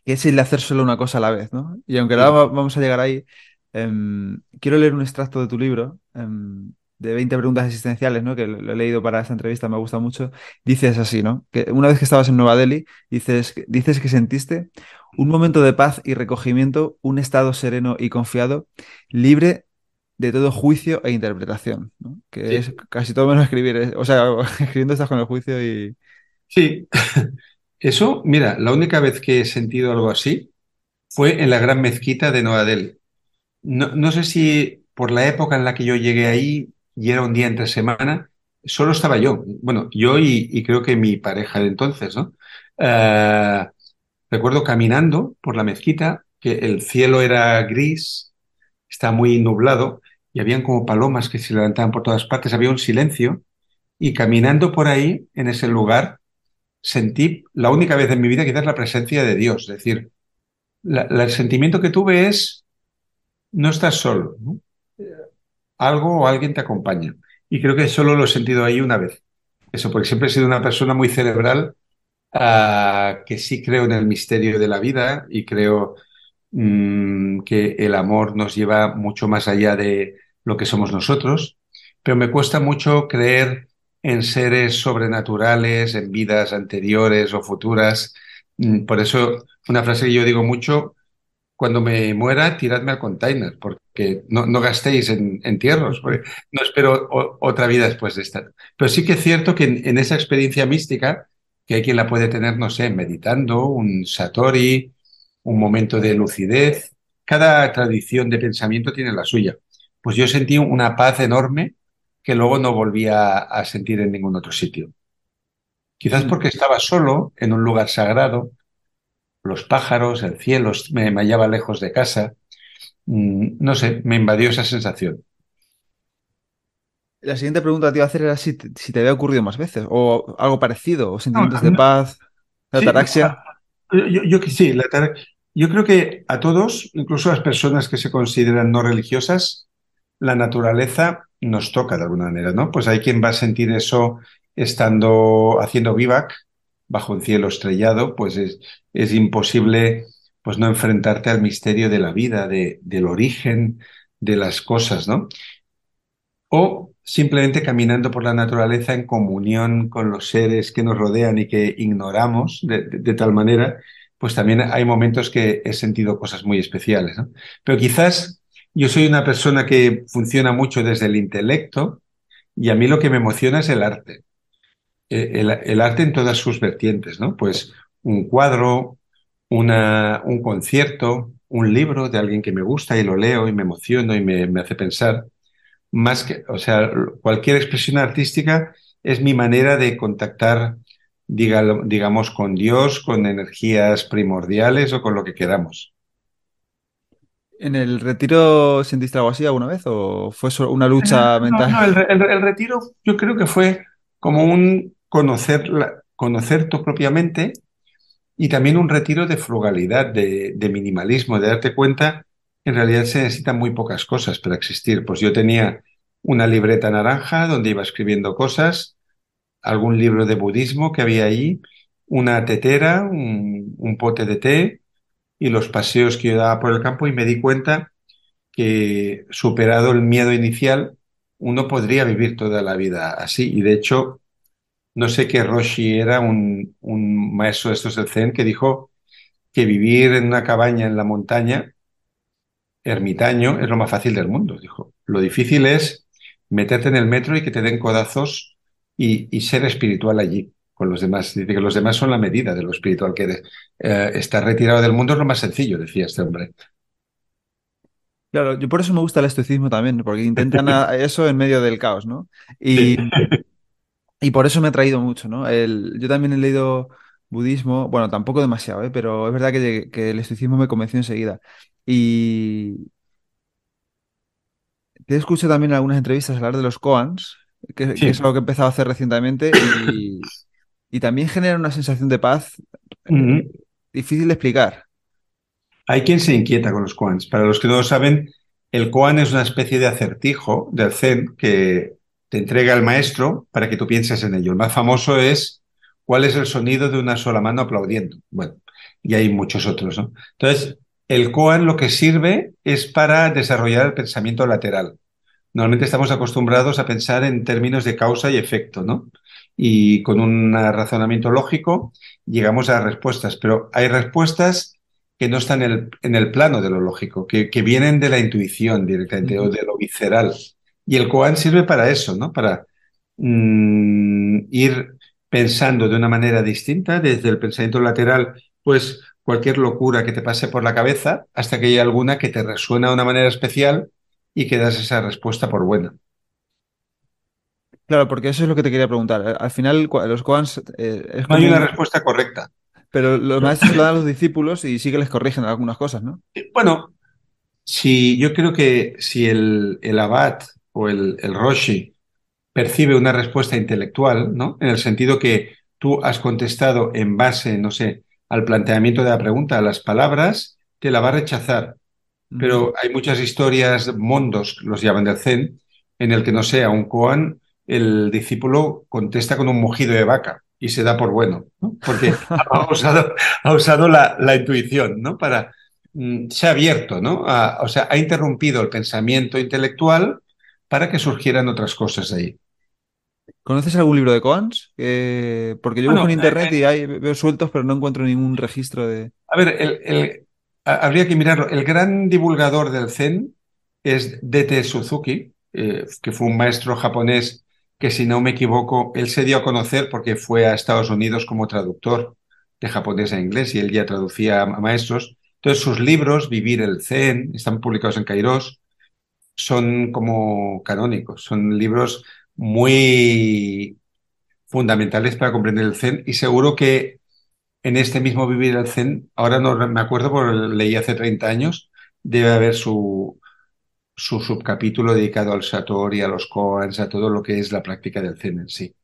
que es el de hacer solo una cosa a la vez, ¿no? Y aunque ahora vamos a llegar ahí, em, quiero leer un extracto de tu libro, em, de 20 preguntas existenciales, ¿no? Que lo, he leído para esta entrevista, me gusta mucho. Dices así, ¿no? Que una vez que estabas en Nueva Delhi, dices, dices que sentiste un momento de paz y recogimiento, un estado sereno y confiado, libre de todo juicio e interpretación, ¿no? Que es casi todo menos escribir, ¿eh? o sea, *laughs* escribiendo estás con el juicio y...
Sí, *laughs* eso, mira, la única vez que he sentido algo así fue en la gran mezquita de Nueva Delhi. No, no sé si por la época en la que yo llegué ahí y era un día entre semana, solo estaba yo. Bueno, yo y, creo que mi pareja de entonces, ¿no? Eh, recuerdo caminando por la mezquita, que el cielo era gris, está muy nublado, y habían como palomas que se levantaban por todas partes, había un silencio, y caminando por ahí, en ese lugar, sentí la única vez en mi vida quizás la presencia de Dios. Es decir, el sentimiento que tuve es, no estás solo. ¿no? Algo o alguien te acompaña. Y creo que solo lo he sentido ahí una vez. Eso, porque siempre he sido una persona muy cerebral, uh, que sí creo en el misterio de la vida y creo mmm, que el amor nos lleva mucho más allá de lo que somos nosotros, pero me cuesta mucho creer en seres sobrenaturales, en vidas anteriores o futuras. Mm, por eso, una frase que yo digo mucho, cuando me muera, tiradme al container, porque no, no gastéis en entierros, porque no espero otra vida después de esta. Pero sí que es cierto que en, esa experiencia mística, que hay quien la puede tener, no sé, meditando, un satori, un momento de lucidez, cada tradición de pensamiento tiene la suya. Pues yo sentí una paz enorme que luego no volvía a sentir en ningún otro sitio. Quizás mm. porque estaba solo en un lugar sagrado, los pájaros, el cielo, me, hallaba lejos de casa. Mm, no sé, me invadió esa sensación.
La siguiente pregunta que te iba a hacer era si te, había ocurrido más veces, o algo parecido, o sentimientos de paz, la ataraxia.
Yo, yo, sí, la yo creo que a todos, incluso a las personas que se consideran no religiosas, la naturaleza nos toca de alguna manera, ¿no? Pues hay quien va a sentir eso estando haciendo vivac, bajo un cielo estrellado, pues es, es imposible pues no enfrentarte al misterio de la vida, de, del origen de las cosas, ¿no? O simplemente caminando por la naturaleza en comunión con los seres que nos rodean y que ignoramos de, tal manera, pues también hay momentos que he sentido cosas muy especiales, ¿no? Pero quizás yo soy una persona que funciona mucho desde el intelecto y a mí lo que me emociona es el arte. Eh, el, arte en todas sus vertientes, ¿no? Pues un cuadro, una, un concierto, un libro de alguien que me gusta y lo leo y me emociono y me, hace pensar. Más que, o sea, cualquier expresión artística es mi manera de contactar, digamos, con Dios, con energías primordiales o con lo que queramos.
¿En el retiro sentiste algo así alguna vez o fue solo una lucha mental?
No, el, retiro yo creo que fue como un conocer, conocer tu propia mente y también un retiro de frugalidad, de, minimalismo, de darte cuenta en realidad se necesitan muy pocas cosas para existir. Pues yo tenía una libreta naranja donde iba escribiendo cosas, algún libro de budismo que había ahí una tetera, un, un pote de té y los paseos que yo daba por el campo y me di cuenta que superado el miedo inicial, uno podría vivir toda la vida así. Y de hecho, no sé qué Roshi era, un, un maestro de estos del Zen, que dijo que vivir en una cabaña en la montaña, ermitaño, es lo más fácil del mundo, dijo. Lo difícil es meterte en el metro y que te den codazos y, y ser espiritual allí con los demás. Dice que los demás son la medida de lo espiritual que eres. Eh, estar retirado del mundo es lo más sencillo, decía este hombre.
Claro, yo por eso me gusta el estoicismo también, porque intentan *laughs* eso en medio del caos, ¿no? Y, y por eso me ha traído mucho, ¿no? El, yo también he leído budismo, bueno, tampoco demasiado, ¿eh? Pero es verdad que, que el estoicismo me convenció enseguida. Y te escucho también en algunas entrevistas hablar de los koans, que, que es algo que he empezado a hacer recientemente, y, y también genera una sensación de paz eh, difícil de explicar.
Hay quien se inquieta con los koans. Para los que no lo saben, el koan es una especie de acertijo del Zen que te entrega el maestro para que tú pienses en ello. El más famoso es ¿cuál es el sonido de una sola mano aplaudiendo? Bueno, y hay muchos otros, ¿no? Entonces, el koan lo que sirve es para desarrollar el pensamiento lateral. Normalmente estamos acostumbrados a pensar en términos de causa y efecto, ¿no? Y con un razonamiento lógico llegamos a respuestas, pero hay respuestas que no están en el, en el plano de lo lógico, que, que vienen de la intuición directamente o de lo visceral. Y el koan sirve para eso, ¿no? Para mm, ir pensando de una manera distinta desde el pensamiento lateral, pues cualquier locura que te pase por la cabeza hasta que haya alguna que te resuena de una manera especial y que das esa respuesta por buena.
Claro, porque eso es lo que te quería preguntar. Eh, Al final, los koans eh, es
No hay una
un...
respuesta correcta.
Pero los maestros lo dan a los discípulos y sí que les corrigen algunas cosas, ¿no?
Bueno, si yo creo que si el, el abad o el, el roshi percibe una respuesta intelectual, ¿no? En el sentido que tú has contestado en base, no sé, al planteamiento de la pregunta, a las palabras, te la va a rechazar. Pero hay muchas historias, mundos, los llaman del Zen, en el que, no sé, a un koan, el discípulo contesta con un mugido de vaca y se da por bueno, ¿no? Porque ha *laughs* usado, ha usado la, la intuición, ¿no? Para, mm, se ha abierto, ¿no? A- o sea, ha interrumpido el pensamiento intelectual para que surgieran otras cosas ahí.
¿Conoces algún libro de koans? Eh, porque yo busco
Bueno,
en
eh,
internet y hay, veo sueltos, pero no encuentro ningún registro de...
A ver, el- el- a- habría que mirarlo. El gran divulgador del Zen es D.T. Suzuki, eh, que fue un maestro japonés que, si no me equivoco, él se dio a conocer porque fue a Estados Unidos como traductor de japonés a inglés y él ya traducía a, a maestros. Entonces, sus libros, Vivir el Zen, están publicados en Kairos, son como canónicos, son libros muy fundamentales para comprender el Zen y seguro que en este mismo Vivir el Zen, ahora no me acuerdo porque leí hace 30 años, debe haber su, su subcapítulo dedicado al Satori, a los koans, a todo lo que es la práctica del Zen en sí.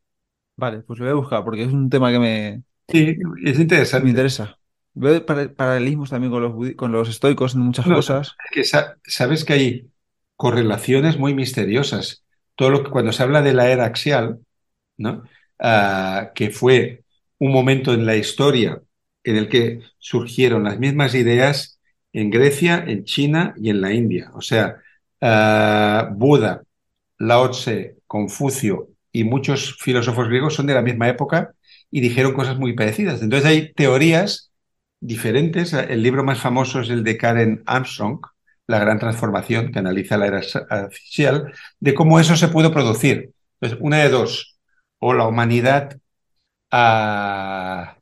Vale, pues lo voy a buscar porque es un tema que me,
Sí, es
que me
interesante.
interesa. Veo para- paralelismos también con los, con los estoicos en muchas cosas.
es que sa- sabes que hay correlaciones muy misteriosas. Todo lo que cuando se habla de la era axial. Ah, que fue un momento en la historia en el que surgieron las mismas ideas en Grecia, en China y en la India. O sea, ah, Buda, Lao Tse, Confucio y muchos filósofos griegos son de la misma época y dijeron cosas muy parecidas. Entonces hay teorías diferentes. El libro más famoso es el de Karen Armstrong, La Gran Transformación, que analiza la era artificial, de cómo eso se pudo producir. Entonces, una de dos, o la humanidad ah,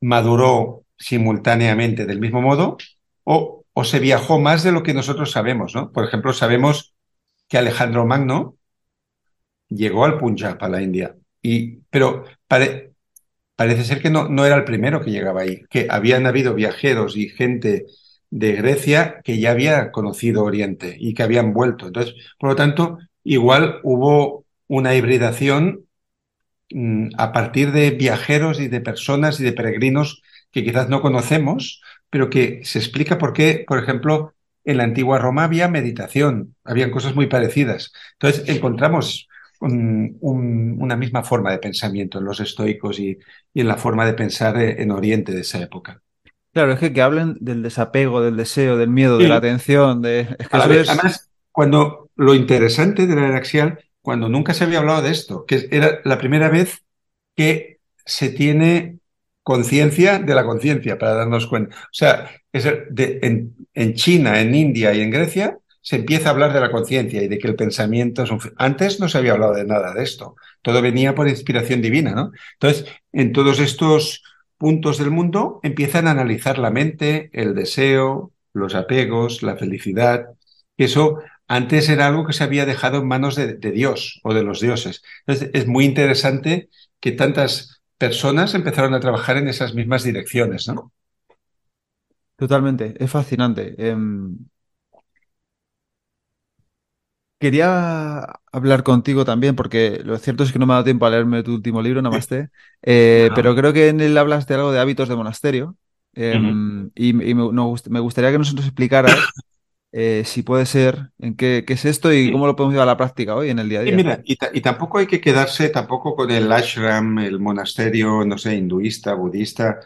maduró simultáneamente del mismo modo, o, o se viajó más de lo que nosotros sabemos, ¿no? Por ejemplo, sabemos que Alejandro Magno llegó al Punjab, a la India, y, pero pare- parece ser que no, no era el primero que llegaba ahí, que habían habido viajeros y gente de Grecia que ya había conocido Oriente y que habían vuelto. Entonces, por lo tanto, igual hubo una hibridación mm, a partir de viajeros y de personas y de peregrinos que quizás no conocemos, pero que se explica por qué, por ejemplo, en la antigua Roma había meditación, habían cosas muy parecidas. Entonces encontramos una misma forma de pensamiento en los estoicos y, en la forma de pensar en Oriente de esa época.
Claro, es que, que hablen del desapego, del deseo, del miedo, de la atención, de...
Además, cuando lo interesante de la era axial, cuando nunca se había hablado de esto, que era la primera vez que se tiene conciencia de la conciencia, para darnos cuenta. O sea, es en, en, China, en India y en Grecia se empieza a hablar de la conciencia y de que el pensamiento es un... Antes no se había hablado de nada de esto. Todo venía por inspiración divina, ¿no? Entonces, en todos estos puntos del mundo empiezan a analizar la mente, el deseo, los apegos, la felicidad. Eso antes era algo que se había dejado en manos de, Dios o de los dioses. Entonces, es muy interesante que tantas personas empezaron a trabajar en esas mismas direcciones, ¿no?
Totalmente, es fascinante. Em, quería hablar contigo también, porque lo cierto es que no me ha dado tiempo a leerme tu último libro, Namaste, *laughs* eh, pero creo que en él hablas de algo de hábitos de monasterio. Em, y, me, gustaría que nos explicaras *coughs* eh, si puede ser, en qué, es esto y cómo lo podemos llevar a la práctica hoy en el día a día.
Y mira, y, tampoco hay que quedarse tampoco con el ashram, el monasterio, no sé, hinduista, budista.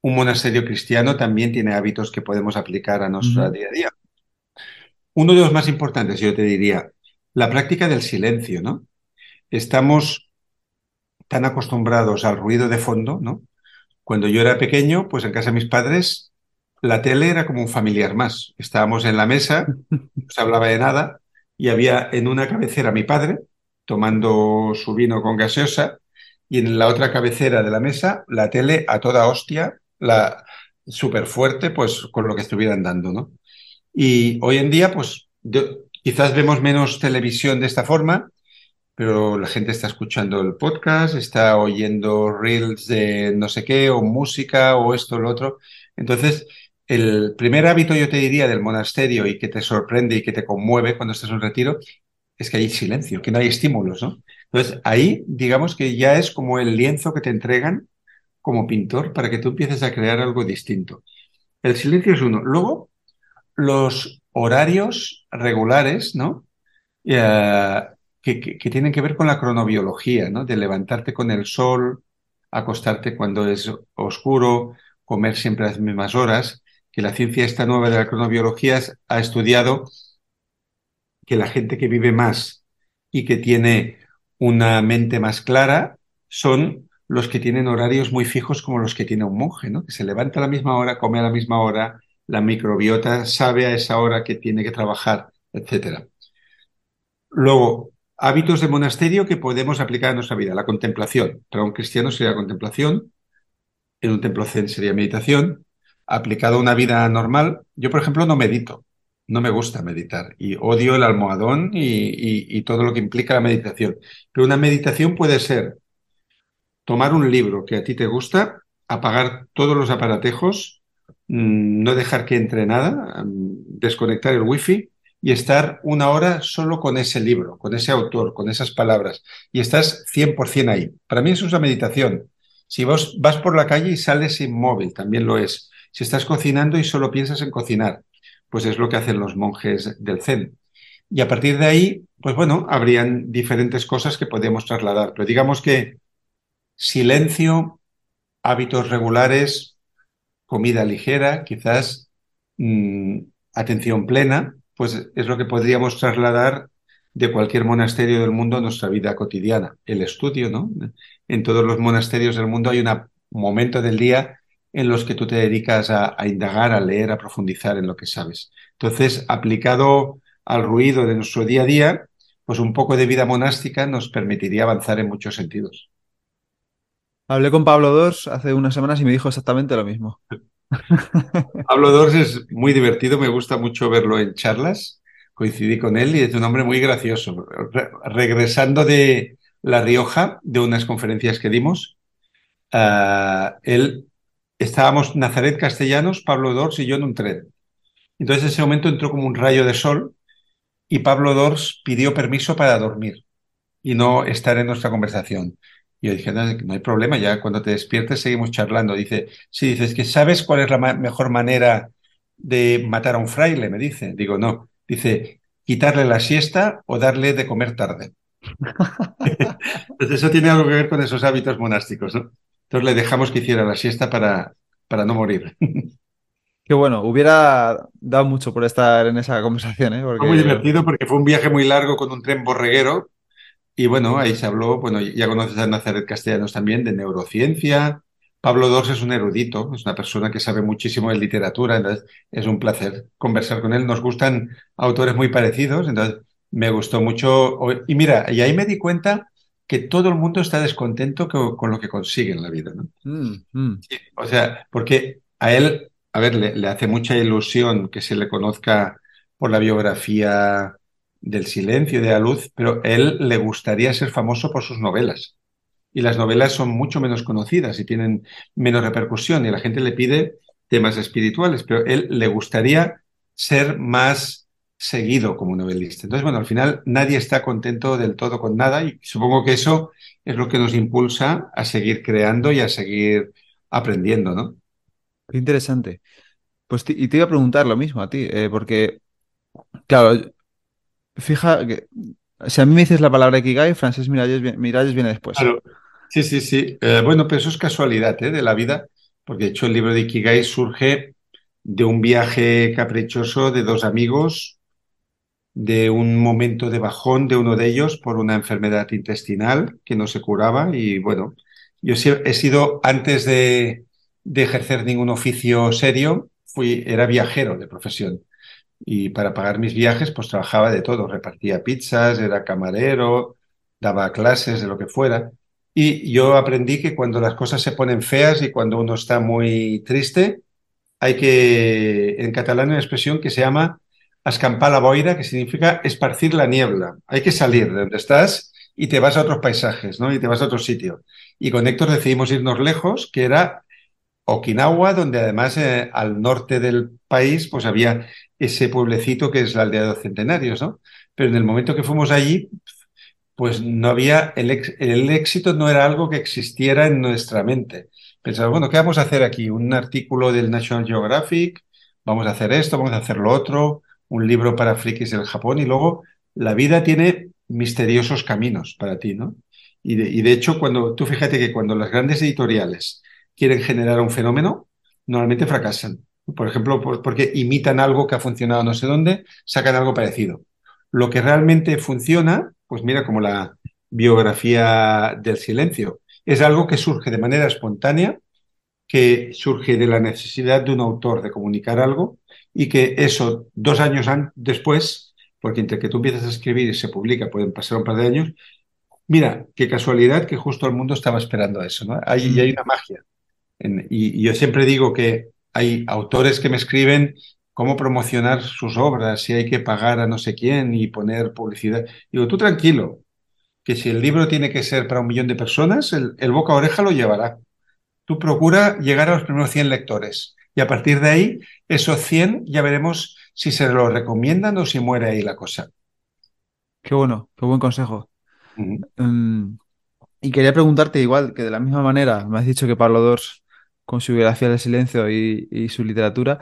Un monasterio cristiano también tiene hábitos que podemos aplicar a nuestro día a día. Uno de los más importantes, yo te diría, la práctica del silencio, ¿no? Estamos tan acostumbrados al ruido de fondo, ¿no? Cuando yo era pequeño, pues en casa de mis padres la tele era como un familiar más. Estábamos en la mesa, *laughs* no se hablaba de nada, y había en una cabecera mi padre tomando su vino con gaseosa, y en la otra cabecera de la mesa la tele a toda hostia, la súper fuerte, pues con lo que estuvieran dando, ¿no? Y hoy en día, pues quizás vemos menos televisión de esta forma, pero la gente está escuchando el podcast, está oyendo reels de no sé qué, o música, o esto, o lo otro. Entonces, el primer hábito, yo te diría, del monasterio y que te sorprende y que te conmueve cuando estás en retiro, es que hay silencio, que no hay estímulos, ¿no? Entonces, ahí, digamos que ya es como el lienzo que te entregan como pintor para que tú empieces a crear algo distinto. El silencio es uno. Luego, los horarios regulares, ¿no? Eh, que, que, tienen que ver con la cronobiología, ¿no? De levantarte con el sol, acostarte cuando es oscuro, comer siempre a las mismas horas que la ciencia esta nueva de la cronobiología ha estudiado que la gente que vive más y que tiene una mente más clara son los que tienen horarios muy fijos como los que tiene un monje, ¿no? Que se levanta a la misma hora, come a la misma hora, la microbiota sabe a esa hora que tiene que trabajar, etc. Luego, hábitos de monasterio que podemos aplicar a nuestra vida. La contemplación. Para un cristiano sería contemplación, en un templo zen sería meditación, aplicado a una vida normal, yo por ejemplo no medito, no me gusta meditar y odio el almohadón y, todo lo que implica la meditación. Pero una meditación puede ser tomar un libro que a ti te gusta, apagar todos los aparatejos, no dejar que entre nada, mm, desconectar el wifi y estar una hora solo con ese libro, con ese autor, con esas palabras y estás 100% ahí. Para mí eso es una meditación. Si vos vas por la calle y sales inmóvil, también lo es. Si estás cocinando y solo piensas en cocinar, pues es lo que hacen los monjes del Zen. Y a partir de ahí, pues bueno, habrían diferentes cosas que podemos trasladar. Pero digamos que silencio, hábitos regulares, comida ligera, quizás mm, atención plena, pues es lo que podríamos trasladar de cualquier monasterio del mundo a nuestra vida cotidiana. El estudio, ¿no? En todos los monasterios del mundo hay un momento del día en los que tú te dedicas a, indagar, a leer, a profundizar en lo que sabes. Entonces, aplicado al ruido de nuestro día a día, pues un poco de vida monástica nos permitiría avanzar en muchos sentidos.
Hablé con Pablo Dors hace unas semanas y me dijo exactamente lo mismo. *laughs*
Pablo Dors es muy divertido, me gusta mucho verlo en charlas. Coincidí con él y es un hombre muy gracioso. regresando de La Rioja, de unas conferencias que dimos, ah, él estábamos Nazaret Castellanos, Pablo Dors y yo en un tren. Entonces en ese momento entró como un rayo de sol y Pablo Dors pidió permiso para dormir y no estar en nuestra conversación. Y yo dije, no, no hay problema, ya cuando te despiertes seguimos charlando. Dice, sí, dices que sabes cuál es la mejor manera de matar a un fraile, me dice. Digo, no. Dice, quitarle la siesta o darle de comer tarde. Entonces *laughs* eso tiene algo que ver con esos hábitos monásticos, ¿no? Entonces le dejamos que hiciera la siesta para, para no morir. *laughs*
Qué bueno, hubiera dado mucho por estar en esa conversación, ¿eh?
Fue muy divertido porque fue un viaje muy largo con un tren borreguero y bueno, ahí se habló, bueno, ya conoces a Nazaret Castellanos también, de neurociencia. Pablo Dors es un erudito, es una persona que sabe muchísimo de literatura, entonces es un placer conversar con él. Nos gustan autores muy parecidos, entonces me gustó mucho. Y mira, y ahí me di cuenta que todo el mundo está descontento con, lo que consigue en la vida, ¿no?
Mm, mm.
Sí, o sea, porque a él, a ver, le, le hace mucha ilusión que se le conozca por la biografía del silencio y de la luz, pero él le gustaría ser famoso por sus novelas. Y las novelas son mucho menos conocidas y tienen menos repercusión y la gente le pide temas espirituales, pero él le gustaría ser más seguido como novelista. Entonces, bueno, al final nadie está contento del todo con nada y supongo que eso es lo que nos impulsa a seguir creando y a seguir aprendiendo, ¿no?
Qué interesante. Pues y te iba a preguntar lo mismo a ti, eh, porque, claro, fija que si a mí me dices la palabra Ikigai, Francés Miralles, Miralles viene después.
Sí, sí, sí. Eh, bueno, pero eso es casualidad, ¿eh? de la vida, porque de hecho el libro de Ikigai surge de un viaje caprichoso de dos amigos, de un momento de bajón de uno de ellos por una enfermedad intestinal que no se curaba y bueno, yo he sido antes de, de ejercer ningún oficio serio, fui, era viajero de profesión. Y para pagar mis viajes, pues trabajaba de todo. Repartía pizzas, era camarero, daba clases de lo que fuera. Y yo aprendí que cuando las cosas se ponen feas y cuando uno está muy triste, hay que, en catalán, hay una expresión que se llama escampar la boira, que significa esparcir la niebla. Hay que salir de donde estás y te vas a otros paisajes, ¿no? Y te vas a otro sitio. Y con Héctor decidimos irnos lejos, que era Okinawa, donde además eh, al norte del país pues había ese pueblecito que es la aldea de los centenarios, ¿no? Pero en el momento que fuimos allí, pues no había, el, ex- el éxito no era algo que existiera en nuestra mente. Pensaba, bueno, ¿qué vamos a hacer aquí? Un artículo del National Geographic, vamos a hacer esto, vamos a hacer lo otro, un libro para frikis del Japón y luego la vida tiene misteriosos caminos para ti, ¿no? Y de, y de hecho, cuando tú fíjate que cuando las grandes editoriales quieren generar un fenómeno, normalmente fracasan. Por ejemplo, por- porque imitan algo que ha funcionado no sé dónde, sacan algo parecido. Lo que realmente funciona, pues mira, como la biografía del silencio, es algo que surge de manera espontánea, que surge de la necesidad de un autor de comunicar algo y que eso dos años después, porque entre que tú empiezas a escribir y se publica pueden pasar un par de años, mira, qué casualidad que justo el mundo estaba esperando eso, ¿no? Hay, hay
Mm.
una magia. En- y, y yo siempre digo que hay autores que me escriben cómo promocionar sus obras, si hay que pagar a no sé quién y poner publicidad. Digo, tú tranquilo, que si el libro tiene que ser para un millón de personas, el, el boca a oreja lo llevará. Tú procura llegar a los primeros 100 lectores y a partir de ahí, esos 100 ya veremos si se lo recomiendan o si muere ahí la cosa.
Qué bueno, qué buen consejo. Mm, y quería preguntarte, igual que de la misma manera, me has dicho que Pablo Dors, con su biografía del silencio y, y su literatura,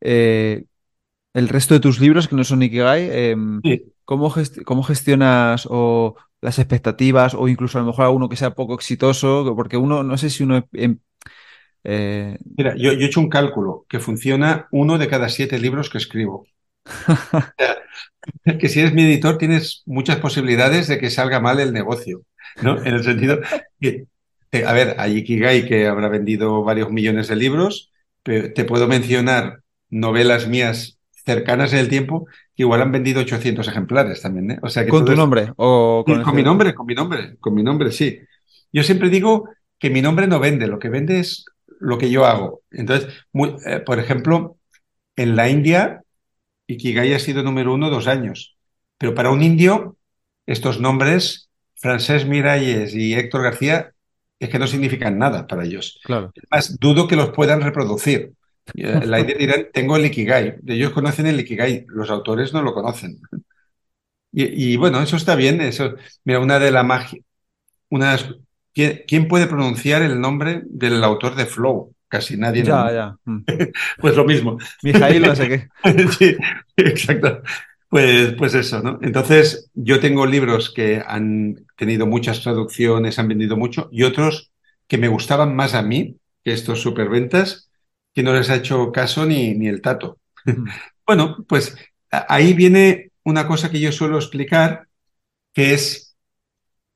eh, el resto de tus libros que no son Ikigai, em,
Sí.
¿cómo, gest- cómo gestionas o las expectativas o incluso a lo mejor alguno que sea poco exitoso? Porque uno, no sé si uno... em, eh,
Mira, yo, yo he hecho un cálculo que funciona uno de cada siete libros que escribo. *laughs* que si eres mi editor tienes muchas posibilidades de que salga mal el negocio, ¿no? En el sentido que, a ver, hay Ikigai que habrá vendido varios millones de libros, pero te puedo mencionar novelas mías cercanas en el tiempo que igual han vendido 800 ejemplares también, ¿eh? O sea que
¿con tu
es...
nombre o con
Sí,
el
con mi nombre, con mi nombre, con mi nombre, sí. Yo siempre digo que mi nombre no vende, lo que vende es lo que yo hago. Entonces, muy- eh, por ejemplo, en la India Ikigai ha sido número uno dos años. Pero para un indio, estos nombres, Francesc Miralles y Héctor García, es que no significan nada para ellos.
Claro.
Es más, dudo que los puedan reproducir. Eh, *laughs* La India dirán, tengo el Ikigai. Ellos conocen el Ikigai, los autores no lo conocen. Y, y bueno, eso está bien. Eso, mira, una de la magia, una, ¿quién, quién puede pronunciar el nombre del autor de Flow? Casi nadie
Ya,
mundo.
ya. *laughs* Mm.
Pues lo mismo.
Mijail, no sé qué. *laughs*
Sí, exacto. Pues, pues eso, ¿no? Entonces, yo tengo libros que han tenido muchas traducciones, han vendido mucho, y otros que me gustaban más a mí, que estos superventas, que no les ha hecho caso ni, ni el tato.
Mm. *laughs*
Bueno, pues ahí viene una cosa que yo suelo explicar, que es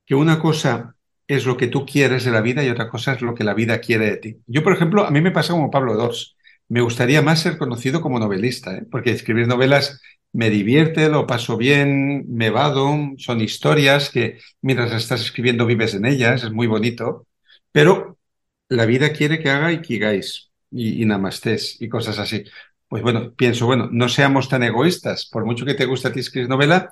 que una cosa es lo que tú quieres de la vida y otra cosa es lo que la vida quiere de ti. Yo, por ejemplo, a mí me pasa como Pablo Dors. Me gustaría más ser conocido como novelista, ¿eh? porque escribir novelas me divierte, lo paso bien, me vado, son historias que mientras estás escribiendo vives en ellas, es muy bonito, pero la vida quiere que haga ikigais y, y namastés y cosas así. Pues bueno, pienso, bueno, no seamos tan egoístas, por mucho que te guste a ti escribir novela,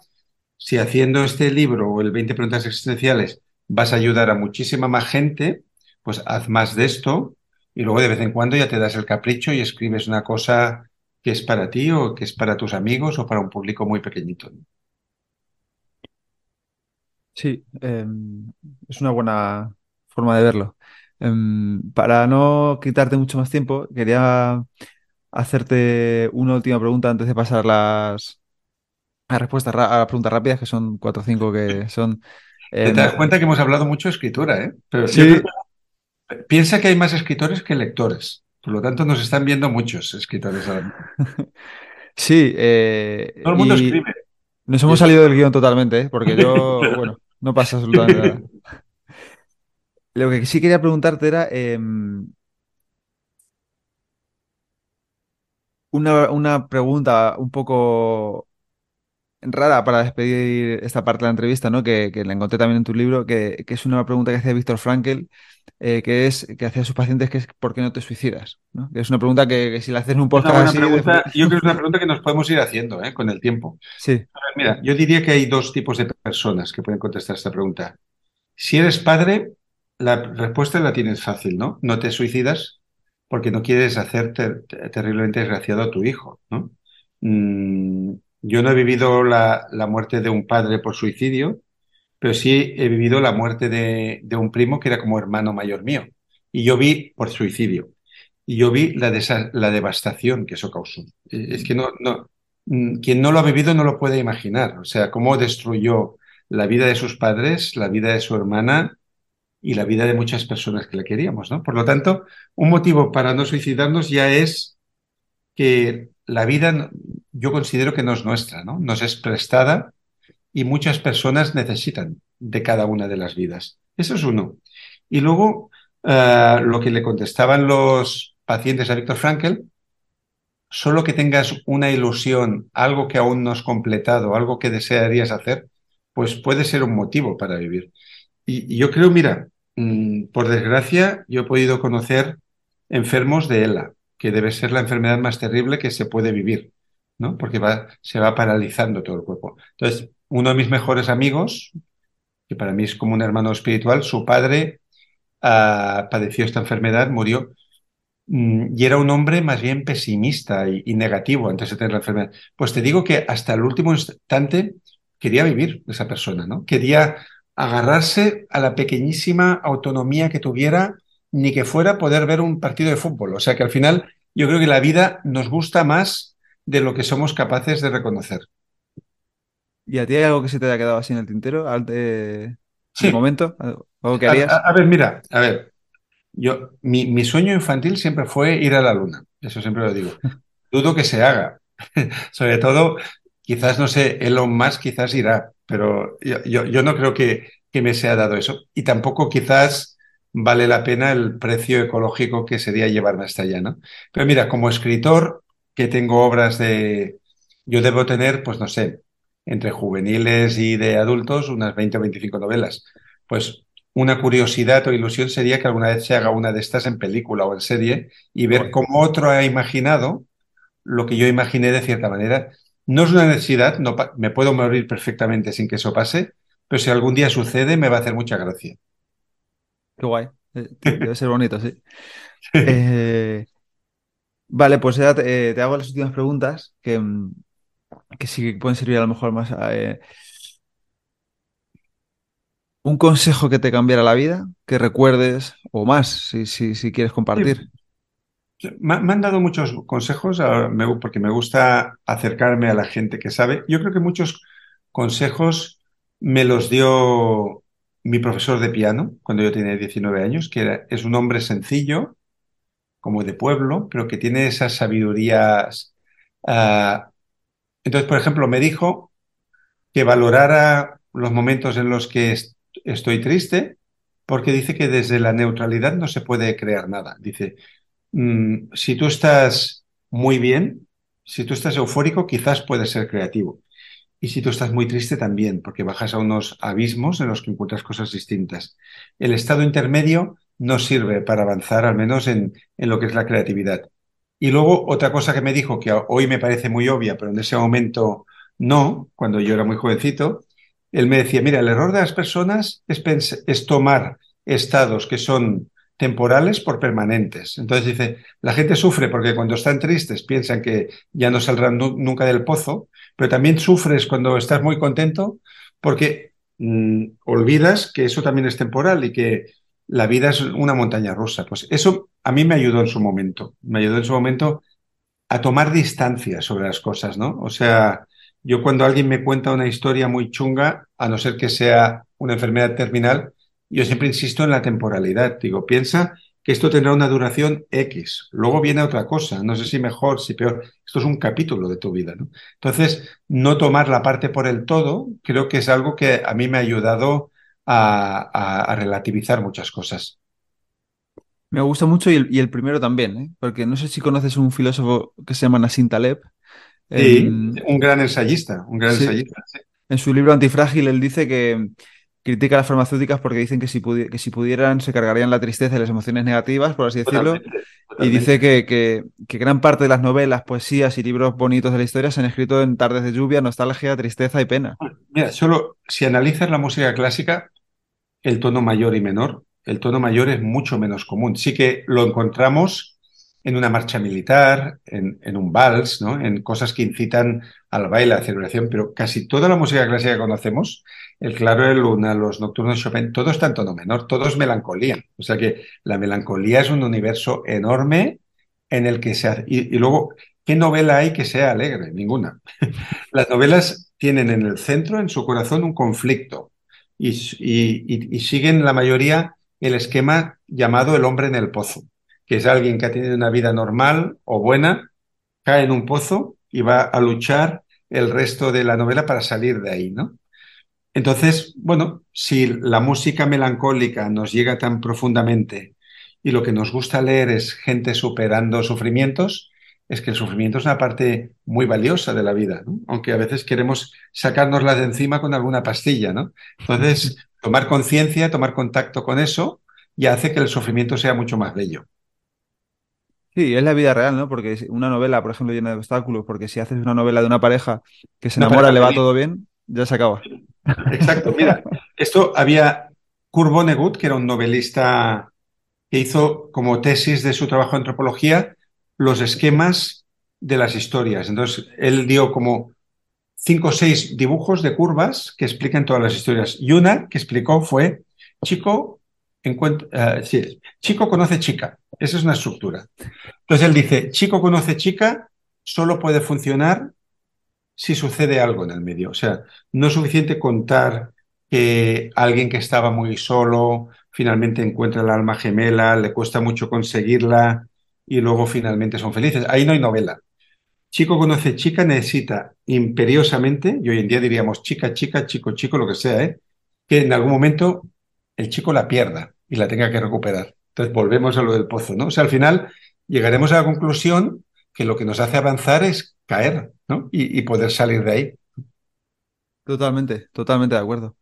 si haciendo este libro o el 20 preguntas existenciales vas a ayudar a muchísima más gente, pues haz más de esto y luego de vez en cuando ya te das el capricho y escribes una cosa que es para ti o que es para tus amigos o para un público muy pequeñito.
Sí, em, es una buena forma de verlo. Em, para no quitarte mucho más tiempo, quería hacerte una última pregunta antes de pasar las, las respuestas a las preguntas rápidas, que son cuatro o cinco que son...
Te
em,
das cuenta que hemos hablado mucho de escritura, ¿eh? Pero
sí,
piensa que hay más escritores que lectores. Por lo tanto, nos están viendo muchos escritores ahora mismo. *laughs*
sí, eh,
Todo el mundo escribe.
nos hemos salido del guion totalmente, ¿eh? Porque yo, *laughs* bueno, no pasa absolutamente nada. *laughs* Lo que sí quería preguntarte era em, una, una pregunta un poco rara para despedir esta parte de la entrevista, ¿no? Que, que la encontré también en tu libro, que, que es una pregunta que hacía Víctor Frankl, eh, que es que hacía a sus pacientes, que es ¿por qué no te suicidas? ¿no? Que es una pregunta que, que si la haces en un podcast así, de-
pregunta. Yo creo que es una pregunta que nos podemos ir haciendo, ¿eh? Con el tiempo.
sí,
A ver, mira, yo diría que hay dos tipos de personas que pueden contestar esta pregunta. Si eres padre, la respuesta la tienes fácil, ¿no? No te suicidas porque no quieres hacer ter- ter- terriblemente desgraciado a tu hijo, ¿no? Mm, yo no he vivido la, la muerte de un padre por suicidio, pero sí he vivido la muerte de, de un primo que era como hermano mayor mío. Y yo vi por suicidio. Y yo vi la, la devastación que eso causó. Eh, Es que no, no, mm, quien no lo ha vivido no lo puede imaginar. O sea, cómo destruyó la vida de sus padres, la vida de su hermana y la vida de muchas personas que le queríamos, ¿no? Por lo tanto, un motivo para no suicidarnos ya es que la vida, yo considero que no es nuestra, ¿no? Nos es prestada y muchas personas necesitan de cada una de las vidas. Eso es uno. Y luego, eh, lo que le contestaban los pacientes a Víctor Frankl, solo que tengas una ilusión, algo que aún no has completado, algo que desearías hacer, pues puede ser un motivo para vivir. Y, yo creo, mira, mm, por desgracia, yo he podido conocer enfermos de ELA, que debe ser la enfermedad más terrible que se puede vivir, ¿no? Porque se va paralizando todo el cuerpo. Entonces, uno de mis mejores amigos, que para mí es como un hermano espiritual, su padre ah, padeció esta enfermedad, murió, mm, y era un hombre más bien pesimista y, y negativo antes de tener la enfermedad. Pues te digo que hasta el último instante quería vivir esa persona, ¿no? Quería agarrarse a la pequeñísima autonomía que tuviera, ni que fuera poder ver un partido de fútbol. O sea que al final yo creo que la vida nos gusta más de lo que somos capaces de reconocer.
¿y a ti hay algo que se te haya quedado así en el tintero al de, de momento? ¿Algo que
a-
harías?
a ver, mira, a ver, yo, mi, mi sueño infantil siempre fue ir a la luna, eso siempre lo digo. *laughs* Dudo que se haga, *laughs* sobre todo, quizás, no sé, Elon Musk quizás irá, pero yo, yo, yo no creo que, que me sea dado eso. Y tampoco quizás vale la pena el precio ecológico que sería llevarme hasta allá, ¿no? Pero mira, como escritor, que tengo obras de, yo debo tener, pues no sé, entre juveniles y de adultos, unas 20 o 25 novelas. Pues una curiosidad o ilusión sería que alguna vez se haga una de estas en película o en serie y ver cómo otro ha imaginado lo que yo imaginé de cierta manera. No es una necesidad, no me puedo morir perfectamente sin que eso pase, pero si algún día sucede, me va a hacer mucha gracia.
Qué guay. Eh, *laughs* Debe ser bonito, sí. Eh, vale, pues ya te, eh, te hago las últimas preguntas que, mm, que sí que pueden servir a lo mejor más. eh, un consejo que te cambiara la vida, que recuerdes, o más, si, si, si quieres
Sí,
compartir.
Me, han dado muchos consejos porque me gusta acercarme a la gente que sabe. Yo creo que muchos consejos me los dio mi profesor de piano cuando yo tenía 19 años, que es un hombre sencillo, como de pueblo, pero que tiene esas sabidurías. Ah, entonces, por ejemplo, me dijo que valorara los momentos en los que estoy triste, porque dice que desde la neutralidad no se puede crear nada. Dice, mm, si tú estás muy bien, si tú estás eufórico, quizás puedes ser creativo. Y si tú estás muy triste también, porque bajas a unos abismos en los que encuentras cosas distintas. El estado intermedio no sirve para avanzar, al menos en, en lo que es la creatividad. Y luego otra cosa que me dijo, que hoy me parece muy obvia, pero en ese momento no, cuando yo era muy jovencito, él me decía, mira, el error de las personas es, tomar estados que son temporales por permanentes. Entonces dice, la gente sufre porque cuando están tristes piensan que ya no saldrán nunca del pozo, pero también sufres cuando estás muy contento porque mm, olvidas que eso también es temporal y que la vida es una montaña rusa. Pues eso a mí me ayudó en su momento, me ayudó en su momento a tomar distancia sobre las cosas, ¿no? O sea, yo cuando alguien me cuenta una historia muy chunga, a no ser que sea una enfermedad terminal, yo siempre insisto en la temporalidad. Digo, piensa que esto tendrá una duración X. Luego viene otra cosa. No sé si mejor, si peor. Esto es un capítulo de tu vida. ¿no? Entonces, no tomar la parte por el todo, creo que es algo que a mí me ha ayudado a, relativizar muchas cosas.
Me gusta mucho y el, primero también, ¿eh? porque no sé si conoces un filósofo que se llama Nassim Taleb.
Sí, un gran ensayista, un gran ensayista.
En su libro Antifrágil él dice que, critica a las farmacéuticas porque dicen que si, que si pudieran se cargarían la tristeza y las emociones negativas, por así decirlo. Y dice que, que, gran parte de las novelas, poesías y libros bonitos de la historia se han escrito en tardes de lluvia, nostalgia, tristeza y pena.
Mira, solo si analizas la música clásica, el tono mayor y menor, el tono mayor es mucho menos común. Sí que lo encontramos en una marcha militar, en, un vals, ¿no? en cosas que incitan al baile, a la celebración, pero casi toda la música clásica que conocemos, el claro de luna, los nocturnos de Chopin, todo está en tono menor, todo es melancolía. O sea que la melancolía es un universo enorme en el que se hace... Y, luego, ¿qué novela hay que sea alegre? Ninguna. *laughs* Las novelas tienen en el centro, en su corazón, un conflicto y, siguen la mayoría el esquema llamado el hombre en el pozo que es alguien que ha tenido una vida normal o buena, cae en un pozo y va a luchar el resto de la novela para salir de ahí, ¿no? Entonces, bueno, si la música melancólica nos llega tan profundamente y lo que nos gusta leer es gente superando sufrimientos, es que el sufrimiento es una parte muy valiosa de la vida, ¿no? aunque a veces queremos sacárnosla de encima con alguna pastilla, ¿no? Entonces, *laughs* tomar conciencia, tomar contacto con eso, ya hace que el sufrimiento sea mucho más bello.
Sí, es la vida real, ¿no? Porque una novela, por ejemplo, llena de obstáculos, porque si haces una novela de una pareja que se enamora, le va todo bien, ya se acaba.
Exacto, mira, *laughs* esto había Kurt Vonnegut, que era un novelista que hizo como tesis de su trabajo de antropología los esquemas de las historias. Entonces, él dio como cinco o seis dibujos de curvas que explican todas las historias. Y una que explicó fue, chico, eh, chico conoce chica. Esa es una estructura. Entonces él dice, chico conoce chica, solo puede funcionar si sucede algo en el medio. O sea, no es suficiente contar que alguien que estaba muy solo finalmente encuentra la alma gemela, le cuesta mucho conseguirla y luego finalmente son felices. Ahí no hay novela. Chico conoce chica necesita imperiosamente, y hoy en día diríamos chica, chica, chico, chico, lo que sea, ¿eh? que en algún momento el chico la pierda y la tenga que recuperar. Entonces volvemos a lo del pozo, ¿no? O sea, al final llegaremos a la conclusión que lo que nos hace avanzar es caer, ¿no? Y, poder salir de ahí.
Totalmente, totalmente de acuerdo.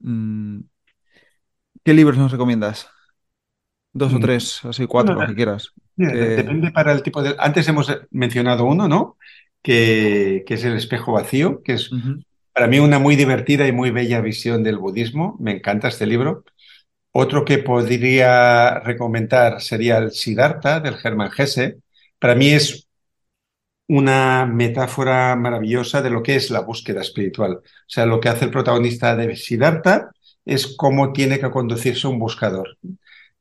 Mm, ¿Qué libros nos recomiendas? Dos o mm. tres, así cuatro, lo que quieras.
Depende para el tipo de. Antes hemos mencionado uno, ¿no? Que, es el espejo vacío, que es para mí una muy divertida y muy bella visión del budismo. Me encanta este libro. Otro que podría recomendar sería el Siddhartha del Germán Hesse. Para mí es una metáfora maravillosa de lo que es la búsqueda espiritual. O sea, lo que hace el protagonista de Siddhartha es cómo tiene que conducirse un buscador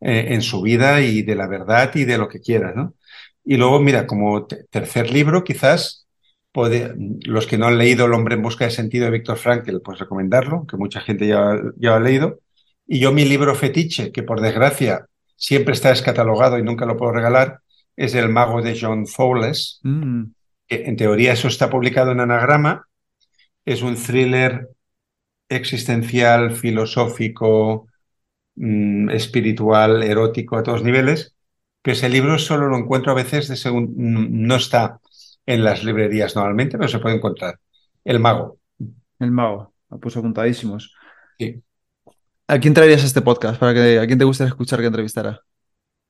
eh, en su vida y de la verdad y de lo que quiera, ¿no? Y luego, mira, como tercer libro, quizás los que no han leído El hombre en busca de sentido de Víctor Frankl, pues recomendarlo, que mucha gente ya, ya lo ha leído. Y yo mi libro fetiche, que por desgracia siempre está descatalogado y nunca lo puedo regalar, es El mago de John Fowles, mm. que en teoría eso está publicado en anagrama. Es un thriller existencial, filosófico, mm, espiritual, erótico a todos niveles, que ese libro solo lo encuentro a veces de según no está en las librerías normalmente, pero se puede encontrar. El mago.
El mago, puso apuntadísimos. Sí. ¿A quién traerías este podcast? Para que, ¿A quién te gustaría escuchar que entrevistara?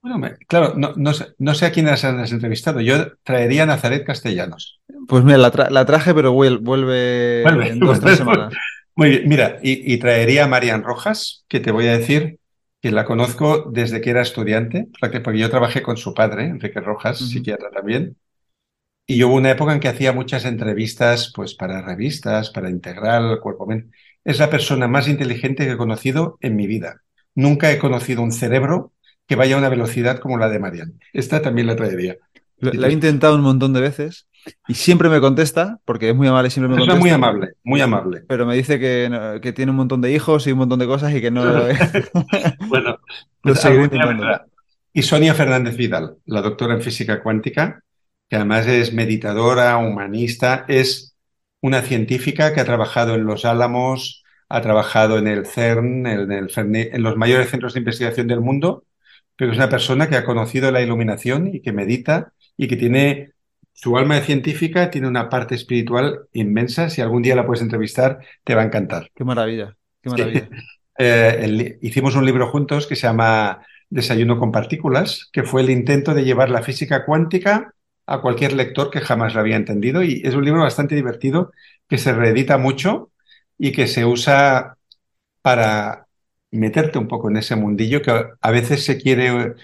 Bueno, claro, no, sé, a quién has, entrevistado. Yo traería a Nazaret Castellanos.
Pues mira, la, traje, pero vuelve, en dos tres semanas.
Muy bien, mira, y, traería a Marian Rojas, que te voy a decir que la conozco desde que era estudiante, porque yo trabajé con su padre, Enrique Rojas, psiquiatra también. Y hubo una época en que hacía muchas entrevistas pues, para revistas, para Integral, Cuerpo. Es la persona más inteligente que he conocido en mi vida. Nunca he conocido un cerebro que vaya a una velocidad como la de Marian. Esta también la traería.
La he intentado un montón de veces y siempre me contesta, porque es muy amable, siempre me contesta.
Es muy amable, muy amable.
Pero me dice que, que, tiene un montón de hijos y un montón de cosas y que no... *laughs* *laughs*
bueno, pues intentando. Y Sonia Fernández Vidal, la doctora en física cuántica, que además es meditadora, humanista, es una científica que ha trabajado en Los Álamos, ha trabajado en el CERN, en, el en los mayores centros de investigación del mundo, pero es una persona que ha conocido la iluminación y que medita y que tiene su alma de científica, tiene una parte espiritual inmensa. Si algún día la puedes entrevistar, te va a encantar.
Qué maravilla, qué maravilla. *laughs*
Eh, hicimos un libro juntos que se llama Desayuno con partículas, que fue el intento de llevar la física cuántica a cualquier lector que jamás lo había entendido. Y es un libro bastante divertido que se reedita mucho y que se usa para meterte un poco en ese mundillo que a veces se quiere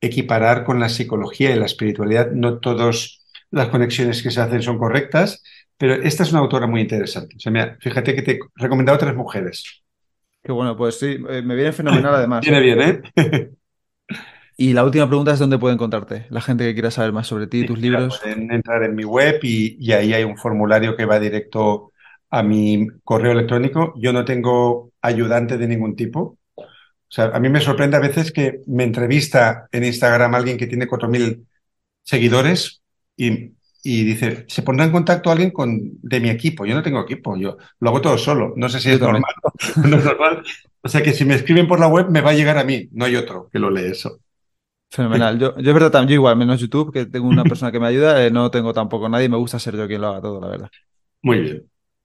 equiparar con la psicología y la espiritualidad. No todas las conexiones que se hacen son correctas, pero esta es una autora muy interesante. O sea, fíjate que te he recomendado tres mujeres.
Qué bueno, pues sí, eh, me viene fenomenal además. *laughs*
Viene bien, ¿eh? *laughs*
y la última pregunta es dónde puede encontrarte la gente que quiera saber más sobre ti y tus libros.
Pueden entrar en mi web y, ahí hay un formulario que va directo a mi correo electrónico. Yo no tengo ayudante de ningún tipo. O sea, a mí me sorprende a veces que me entrevista en Instagram alguien que tiene 4.000 seguidores y, dice, se pondrá en contacto alguien con, de mi equipo. Yo no tengo equipo, yo lo hago todo solo. No sé si es normal. *laughs* no es normal. O sea que si me escriben por la web me va a llegar a mí, no hay otro que lo lee eso.
Fenomenal. Yo, yo es verdad, yo igual, menos YouTube, que tengo una persona que me ayuda, eh, no tengo tampoco nadie, me gusta ser yo quien lo haga todo, la verdad.
Muy bien.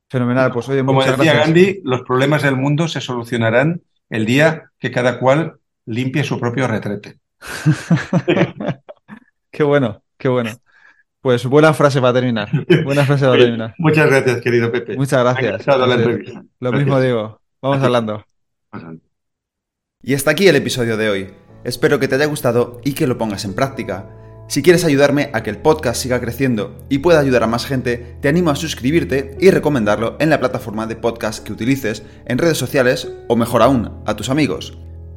Fenomenal, pues oye,
Como decía Gandhi, los problemas del mundo se solucionarán el día que cada cual limpie su propio retrete. *laughs*
qué bueno, qué bueno. Pues buena frase para terminar. *laughs* Buena frase para terminar.
Muchas gracias, querido Pepe.
Muchas gracias. Lo mismo digo. Vamos hablando. Y hasta aquí el episodio de hoy. Espero que te haya gustado y que lo pongas en práctica. Si quieres ayudarme a que el podcast siga creciendo y pueda ayudar a más gente, te animo a suscribirte y recomendarlo en la plataforma de podcast que utilices, en redes sociales o mejor aún, a tus amigos.